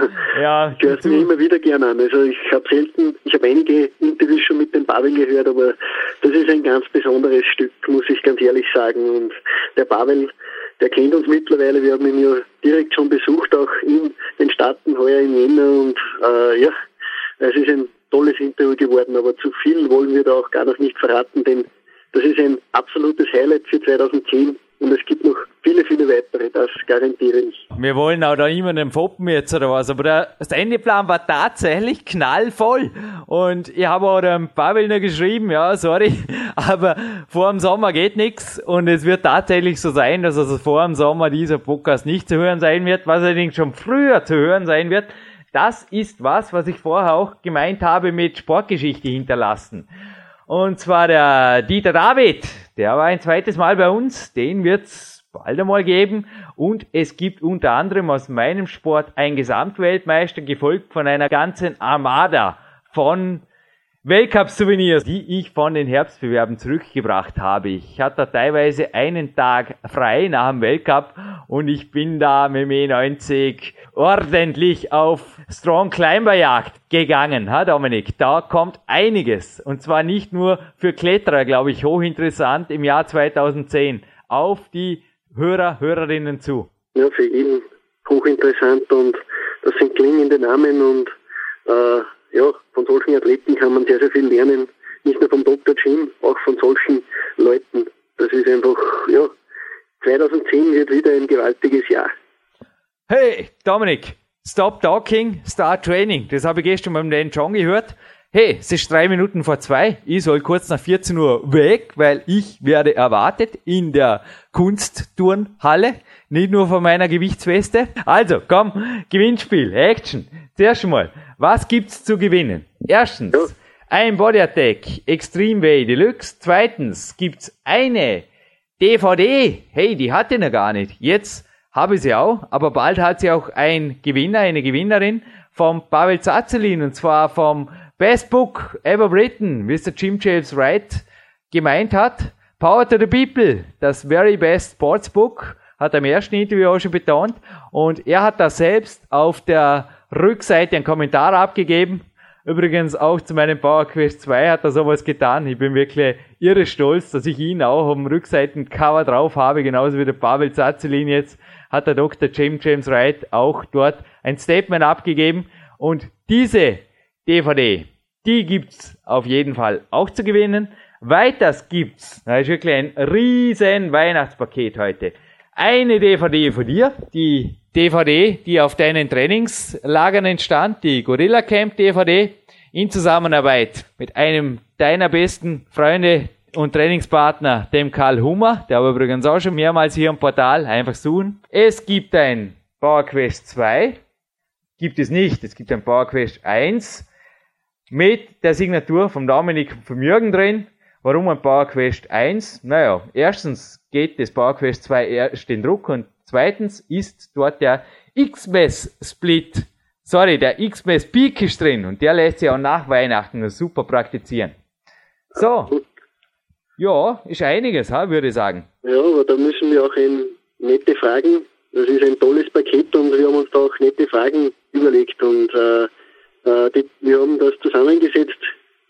Ja, ich höre es mir immer wieder gerne an. Also ich habe selten, ich habe einige Interviews schon mit dem Pavel gehört, aber das ist ein ganz besonderes Stück, muss ich ganz ehrlich sagen. Und der Pavel, der kennt uns mittlerweile, wir haben ihn ja direkt schon besucht, auch in den Staaten heuer in Jena und äh, ja, es ist ein tolles Interview geworden, aber zu viel wollen wir da auch gar noch nicht verraten, denn das ist ein absolutes Highlight für 2010 und es gibt noch viele, viele weitere, das garantiere ich. Wir wollen auch da niemanden foppen jetzt oder was, aber der Sendeplan war tatsächlich knallvoll. Und ich habe auch dem Pavel noch geschrieben, ja, sorry, aber vor dem Sommer geht nichts und es wird tatsächlich so sein, dass also vor dem Sommer dieser Podcast nicht zu hören sein wird, was allerdings schon früher zu hören sein wird. Das ist was, was ich vorher auch gemeint habe mit Sportgeschichte hinterlassen. Und zwar der Dieter David, der war ein zweites Mal bei uns, den wird's bald einmal geben. Und es gibt unter anderem aus meinem Sport ein Gesamtweltmeister, gefolgt von einer ganzen Armada von Weltcup-Souvenirs, die ich von den Herbstbewerben zurückgebracht habe. Ich hatte teilweise einen Tag frei nach dem Weltcup und ich bin da mit mir 90 ordentlich auf Strong Climber Jagd gegangen, ha Dominik? Da kommt einiges und zwar nicht nur für Kletterer, glaube ich, hochinteressant im Jahr 2010 auf die Hörer, Hörerinnen zu. Ja, für ihn hochinteressant und das sind klingende Namen und äh, ja, von solchen Athleten kann man sehr, sehr viel lernen. Nicht nur vom Dr. Jim, auch von solchen Leuten. Das ist einfach, ja, 2010 wird wieder ein gewaltiges Jahr. Hey, Dominik, stop talking, start training. Das habe ich gestern beim Dan John gehört. Hey, es ist drei Minuten vor zwei. Ich soll kurz nach 14 Uhr weg, weil ich werde erwartet in der Kunstturnhalle. Nicht nur von meiner Gewichtsweste. Also, komm, Gewinnspiel, Action. Zuerst mal, was gibt's zu gewinnen? Erstens, ein Body Attack Extreme Way Deluxe. Zweitens gibt's eine DVD. Hey, die hatte ich noch gar nicht. Jetzt habe ich sie auch, aber bald hat sie auch ein Gewinner, eine Gewinnerin vom Pavel Zazelin und zwar vom Best Book Ever Written, wie es der Jim James Wright gemeint hat. Power to the People, das Very Best Sports Book, hat er im ersten Interview auch schon betont. Und er hat da selbst auf der Rückseite einen Kommentar abgegeben. Übrigens auch zu meinem Power Quest 2 hat er sowas getan. Ich bin wirklich irre stolz, dass ich ihn auch dem Rückseitencover drauf habe, genauso wie der Pavel Zazelin jetzt hat der Dr. James James Wright auch dort ein Statement abgegeben. Und diese DVD, die gibt's auf jeden Fall auch zu gewinnen. Weiters gibt's, da ist wirklich ein riesen Weihnachtspaket heute. Eine DVD von dir, die DVD, die auf deinen Trainingslagern entstand, die Gorilla Camp DVD, in Zusammenarbeit mit einem deiner besten Freunde und Trainingspartner, dem Karl Hummer, der aber übrigens auch schon mehrmals hier im Portal einfach suchen. Es gibt ein Power Quest 2, gibt es nicht, es gibt ein Power Quest 1 mit der Signatur vom Dominik vom Jürgen drin. Warum ein Power Quest 1? Naja, erstens geht das Power Quest 2 erst in Druck und zweitens ist dort der X-Mess Split, sorry, der X-Mess Peak ist drin und der lässt sich auch nach Weihnachten super praktizieren. So. Ja, ist einiges, würde ich sagen. Ja, aber da müssen wir auch ein nette Fragen. Das ist ein tolles Paket und wir haben uns da auch nette Fragen überlegt und äh, äh, die, wir haben das zusammengesetzt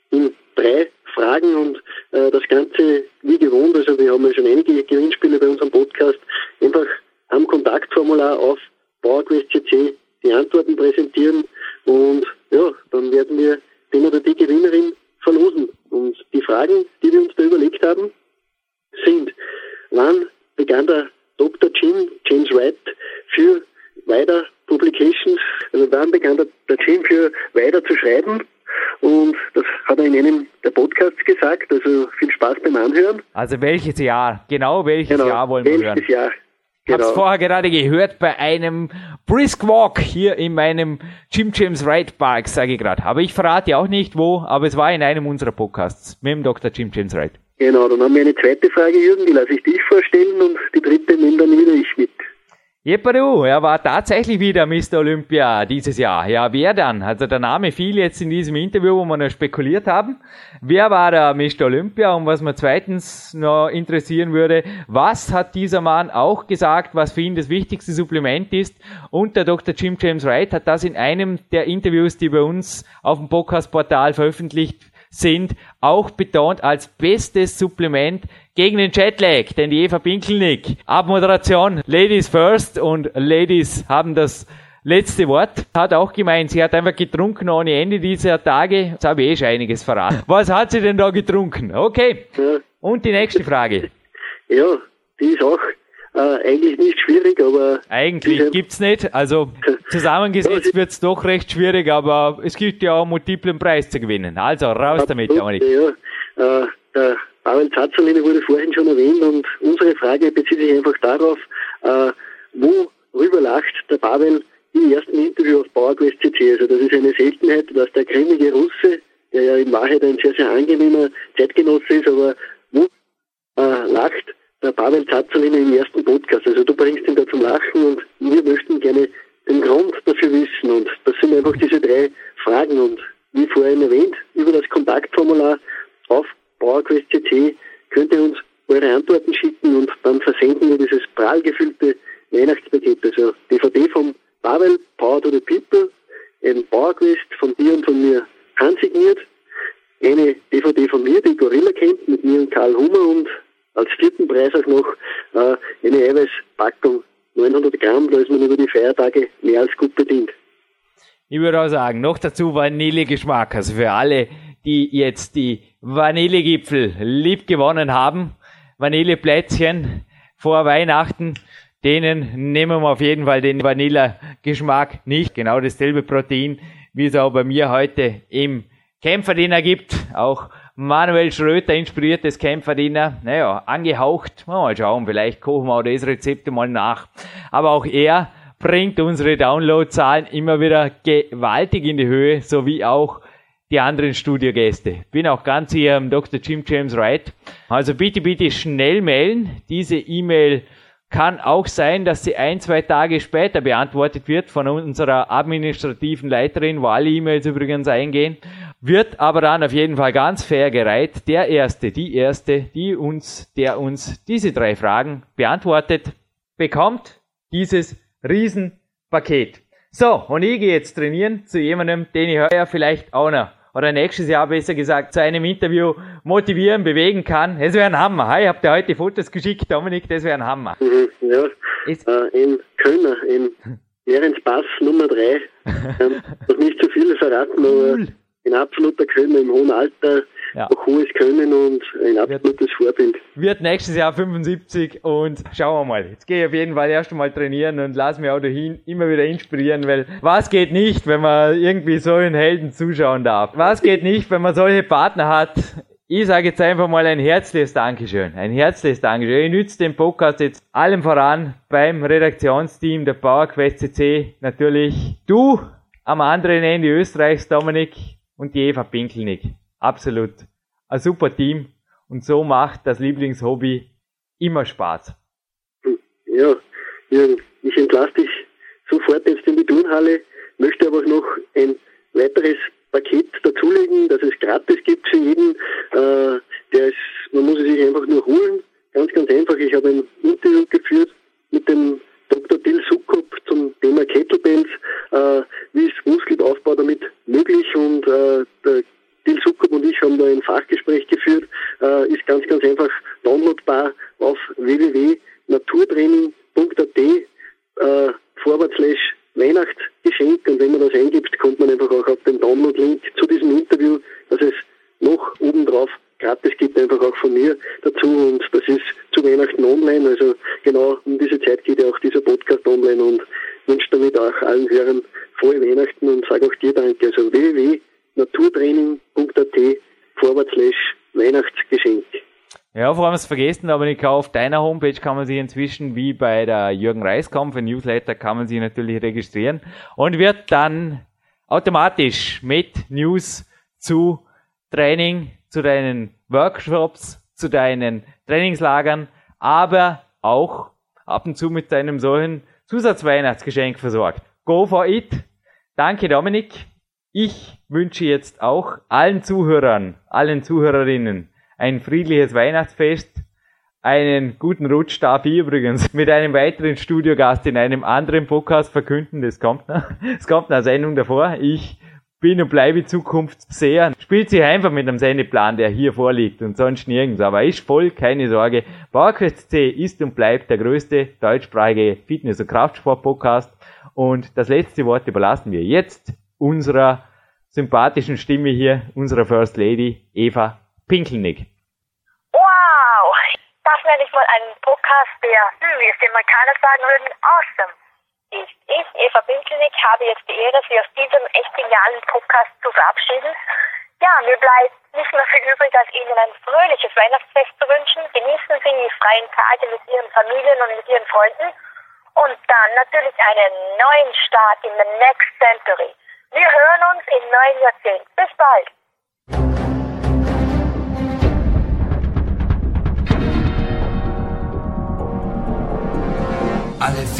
in drei Fragen und äh, das Ganze wie gewohnt, also wir haben ja schon einige Gewinnspiele bei unserem Podcast, einfach am Kontaktformular auf PowerQuest CC die Antworten präsentieren und ja, dann werden wir den oder die Gewinnerin verlosen. Und die Fragen, die wir uns da überlegt haben, sind, wann begann der Dr. Jim, James Wright, für Weiter Publications, also wann begann der, der Jim für Weiter zu schreiben? Und das hat er in einem der Podcasts gesagt, also viel Spaß beim Anhören. Also welches Jahr? Genau welches Genau, Jahr wollen wir hören? welches Jahr? Ich habe es Genau. vorher gerade gehört bei einem Brisk Walk hier in meinem Jim James Wright Park, sage ich gerade. Aber ich verrate auch nicht wo, aber es war in einem unserer Podcasts mit dem Dr. Jim James Wright. Genau, dann haben wir eine zweite Frage, Jürgen, die lasse ich dich vorstellen und die dritte nehme dann wieder ich mit. Jepperu, er war tatsächlich wieder Mr. Olympia dieses Jahr. Ja, wer dann? Also der Name fiel jetzt in diesem Interview, wo wir noch spekuliert haben. Wer war der Mr. Olympia? Und was mir zweitens noch interessieren würde, was hat dieser Mann auch gesagt, was für ihn das wichtigste Supplement ist? Und der Dr. Jim James Wright hat das in einem der Interviews, die bei uns auf dem Podcast-Portal veröffentlicht sind, auch betont als bestes Supplement gegen den Jetlag, denn die Eva Pinkelnick, Abmoderation, Ladies first und Ladies haben das letzte Wort. Hat auch gemeint, sie hat einfach getrunken ohne Ende dieser Tage. Jetzt habe ich eh schon einiges verraten. Was hat sie denn da getrunken? Okay. Ja. Und die nächste Frage. Ja, die ist auch äh, eigentlich nicht schwierig, aber. Eigentlich gibt's nicht. Also zusammengesetzt ja, wird's doch recht schwierig, aber es gibt ja auch multiplen Preis zu gewinnen. Also raus damit, Dominik. Ja, äh, der Pavel Zazzolini wurde vorhin schon erwähnt und unsere Frage bezieht sich einfach darauf, äh, worüber lacht der Pavel im ersten Interview auf PowerQuest CC. Also das ist eine Seltenheit, dass der grimmige Russe, der ja in Wahrheit ein sehr, sehr angenehmer Zeitgenosse ist, aber wo äh, lacht der Pavel Zazzolini im ersten Podcast. Also du bringst ihn da zum Lachen und wir möchten gerne den Grund dafür wissen. Und das sind einfach diese drei Fragen. Und wie vorhin erwähnt, über das Kontaktformular auf PowerQuest.cc könnt ihr uns eure Antworten schicken und dann versenden wir dieses prall gefüllte Weihnachtspaket. Also DVD vom Pavel, Power to the People, ein PowerQuest von dir und von mir handsigniert, eine DVD von mir, die Gorilla kennt, mit mir und Karl Hummer und als vierten Preis auch noch äh, eine Eiweißpackung 900 Gramm, da ist man über die Feiertage mehr als gut bedient. Ich würde auch sagen, noch dazu Vanillegeschmack. Also für alle, die jetzt die Vanillegipfel lieb gewonnen haben, Vanilleplätzchen vor Weihnachten, denen nehmen wir auf jeden Fall den Vanillegeschmack nicht. Genau dasselbe Protein, wie es auch bei mir heute im Kämpferdiener gibt. Auch Manuel Schröter inspiriertes Kämpferdiener. Naja, angehaucht. Mal schauen, vielleicht kochen wir auch das Rezept mal nach. Aber auch er bringt unsere Downloadzahlen immer wieder gewaltig in die Höhe, sowie auch die anderen Studiogäste. Bin auch ganz hier am Dr. Jim James Wright. Also bitte, bitte schnell melden. Diese E-Mail kann auch sein, dass sie ein, zwei Tage später beantwortet wird von unserer administrativen Leiterin, wo alle E-Mails übrigens eingehen wird aber dann auf jeden Fall ganz fair gereiht. Der Erste, die Erste, die uns, der uns diese drei Fragen beantwortet, bekommt dieses Riesenpaket. So, und ich gehe jetzt trainieren zu jemandem, den ich heuer vielleicht auch noch, oder nächstes Jahr besser gesagt, zu einem Interview motivieren, bewegen kann. Es wäre ein Hammer. Hey, habt ihr heute Fotos geschickt, Dominik? Das wäre ein Hammer. Mhm, ja, Ist, äh, in Kölner, in Ehrenspaß Nummer drei. ähm, noch nicht zu viel verraten, cool. aber ein absoluter Kölner im hohen Alter, ja. auch hohes Können und ein absolutes Vorbild. Wird nächstes Jahr 75 und schauen wir mal. Jetzt gehe ich auf jeden Fall erst einmal trainieren und lass mich auch dahin immer wieder inspirieren, weil was geht nicht, wenn man irgendwie so einen Helden zuschauen darf? Was geht nicht, wenn man solche Partner hat? Ich sage jetzt einfach mal ein herzliches Dankeschön. Ein herzliches Dankeschön. Ich nütze den Podcast jetzt allem voran beim Redaktionsteam der PowerQuest CC. Natürlich du am anderen Ende Österreichs, Dominik und die Eva Pinkelnick. Absolut. Ein super Team. Und so macht das Lieblingshobby immer Spaß. Ja, ich entlasse dich sofort jetzt in die Turnhalle, möchte aber noch ein weiteres Paket dazulegen, dass es gratis gibt für jeden. Äh, der ist, man muss es sich einfach nur holen. Ganz, ganz einfach. Ich habe ein Interview geführt mit dem Dr. Bill Sukkop zum Thema Kettlebells. Äh, wie ist Muskelaufbau damit möglich? Und äh, der Bill Sukkop und ich haben da ein Fachgespräch geführt. Äh, ist ganz, ganz einfach downloadbar auf www.naturtraining.at äh, forward slash Weihnachtsgeschenk. Und wenn man das eingibt, kommt man einfach auch auf den Download-Link zu diesem Interview, dass es noch obendrauf gratis gibt, einfach auch von mir dazu. Und das ist zu Weihnachten online. Also genau um diese Zeit geht ja auch dieser Podcast online und wünsche damit auch allen Hörern frohe Weihnachten und sage auch dir Danke. Also www.naturtraining.at forward slash Weihnachtsgeschenk. Allem es vergessen, aber ich auf deiner Homepage kann man sich inzwischen wie bei der Jürgen Reiskampf, ein Newsletter, kann man sich natürlich registrieren und wird dann automatisch mit News zu Training, zu deinen Workshops, zu deinen Trainingslagern, aber auch ab und zu mit deinem solchen Zusatzweihnachtsgeschenk versorgt. Go for it! Danke Dominik. Ich wünsche jetzt auch allen Zuhörern, allen Zuhörerinnen ein friedliches Weihnachtsfest, einen guten Rutsch darf ich übrigens mit einem weiteren Studiogast in einem anderen Podcast verkünden. Das kommt noch. Es kommt eine Sendung davor. Ich bin und bleibe Zukunftsseher. Spielt sich einfach mit einem Sendeplan, der hier vorliegt und sonst nirgends. Aber ist voll, keine Sorge. PowerQuest C ist und bleibt der größte deutschsprachige Fitness- und Kraftsport-Podcast. Und das letzte Wort überlassen wir jetzt unserer sympathischen Stimme hier, unserer First Lady, Eva Pinkelnick. Wow, das nenne ich mal einen Podcast, der, hm, wie es die Amerikaner sagen würden, awesome ist. Ich, Eva Pinkelnick, habe jetzt die Ehre, Sie aus diesem echt genialen Podcast zu verabschieden. Ja, mir bleibt nicht mehr viel übrig, als Ihnen ein fröhliches Weihnachtsfest zu wünschen. Genießen Sie die freien Tage mit Ihren Familien und mit Ihren Freunden. Und dann natürlich einen neuen Start in the next century. Wir hören uns im neuen Jahrzehnt. Bis bald.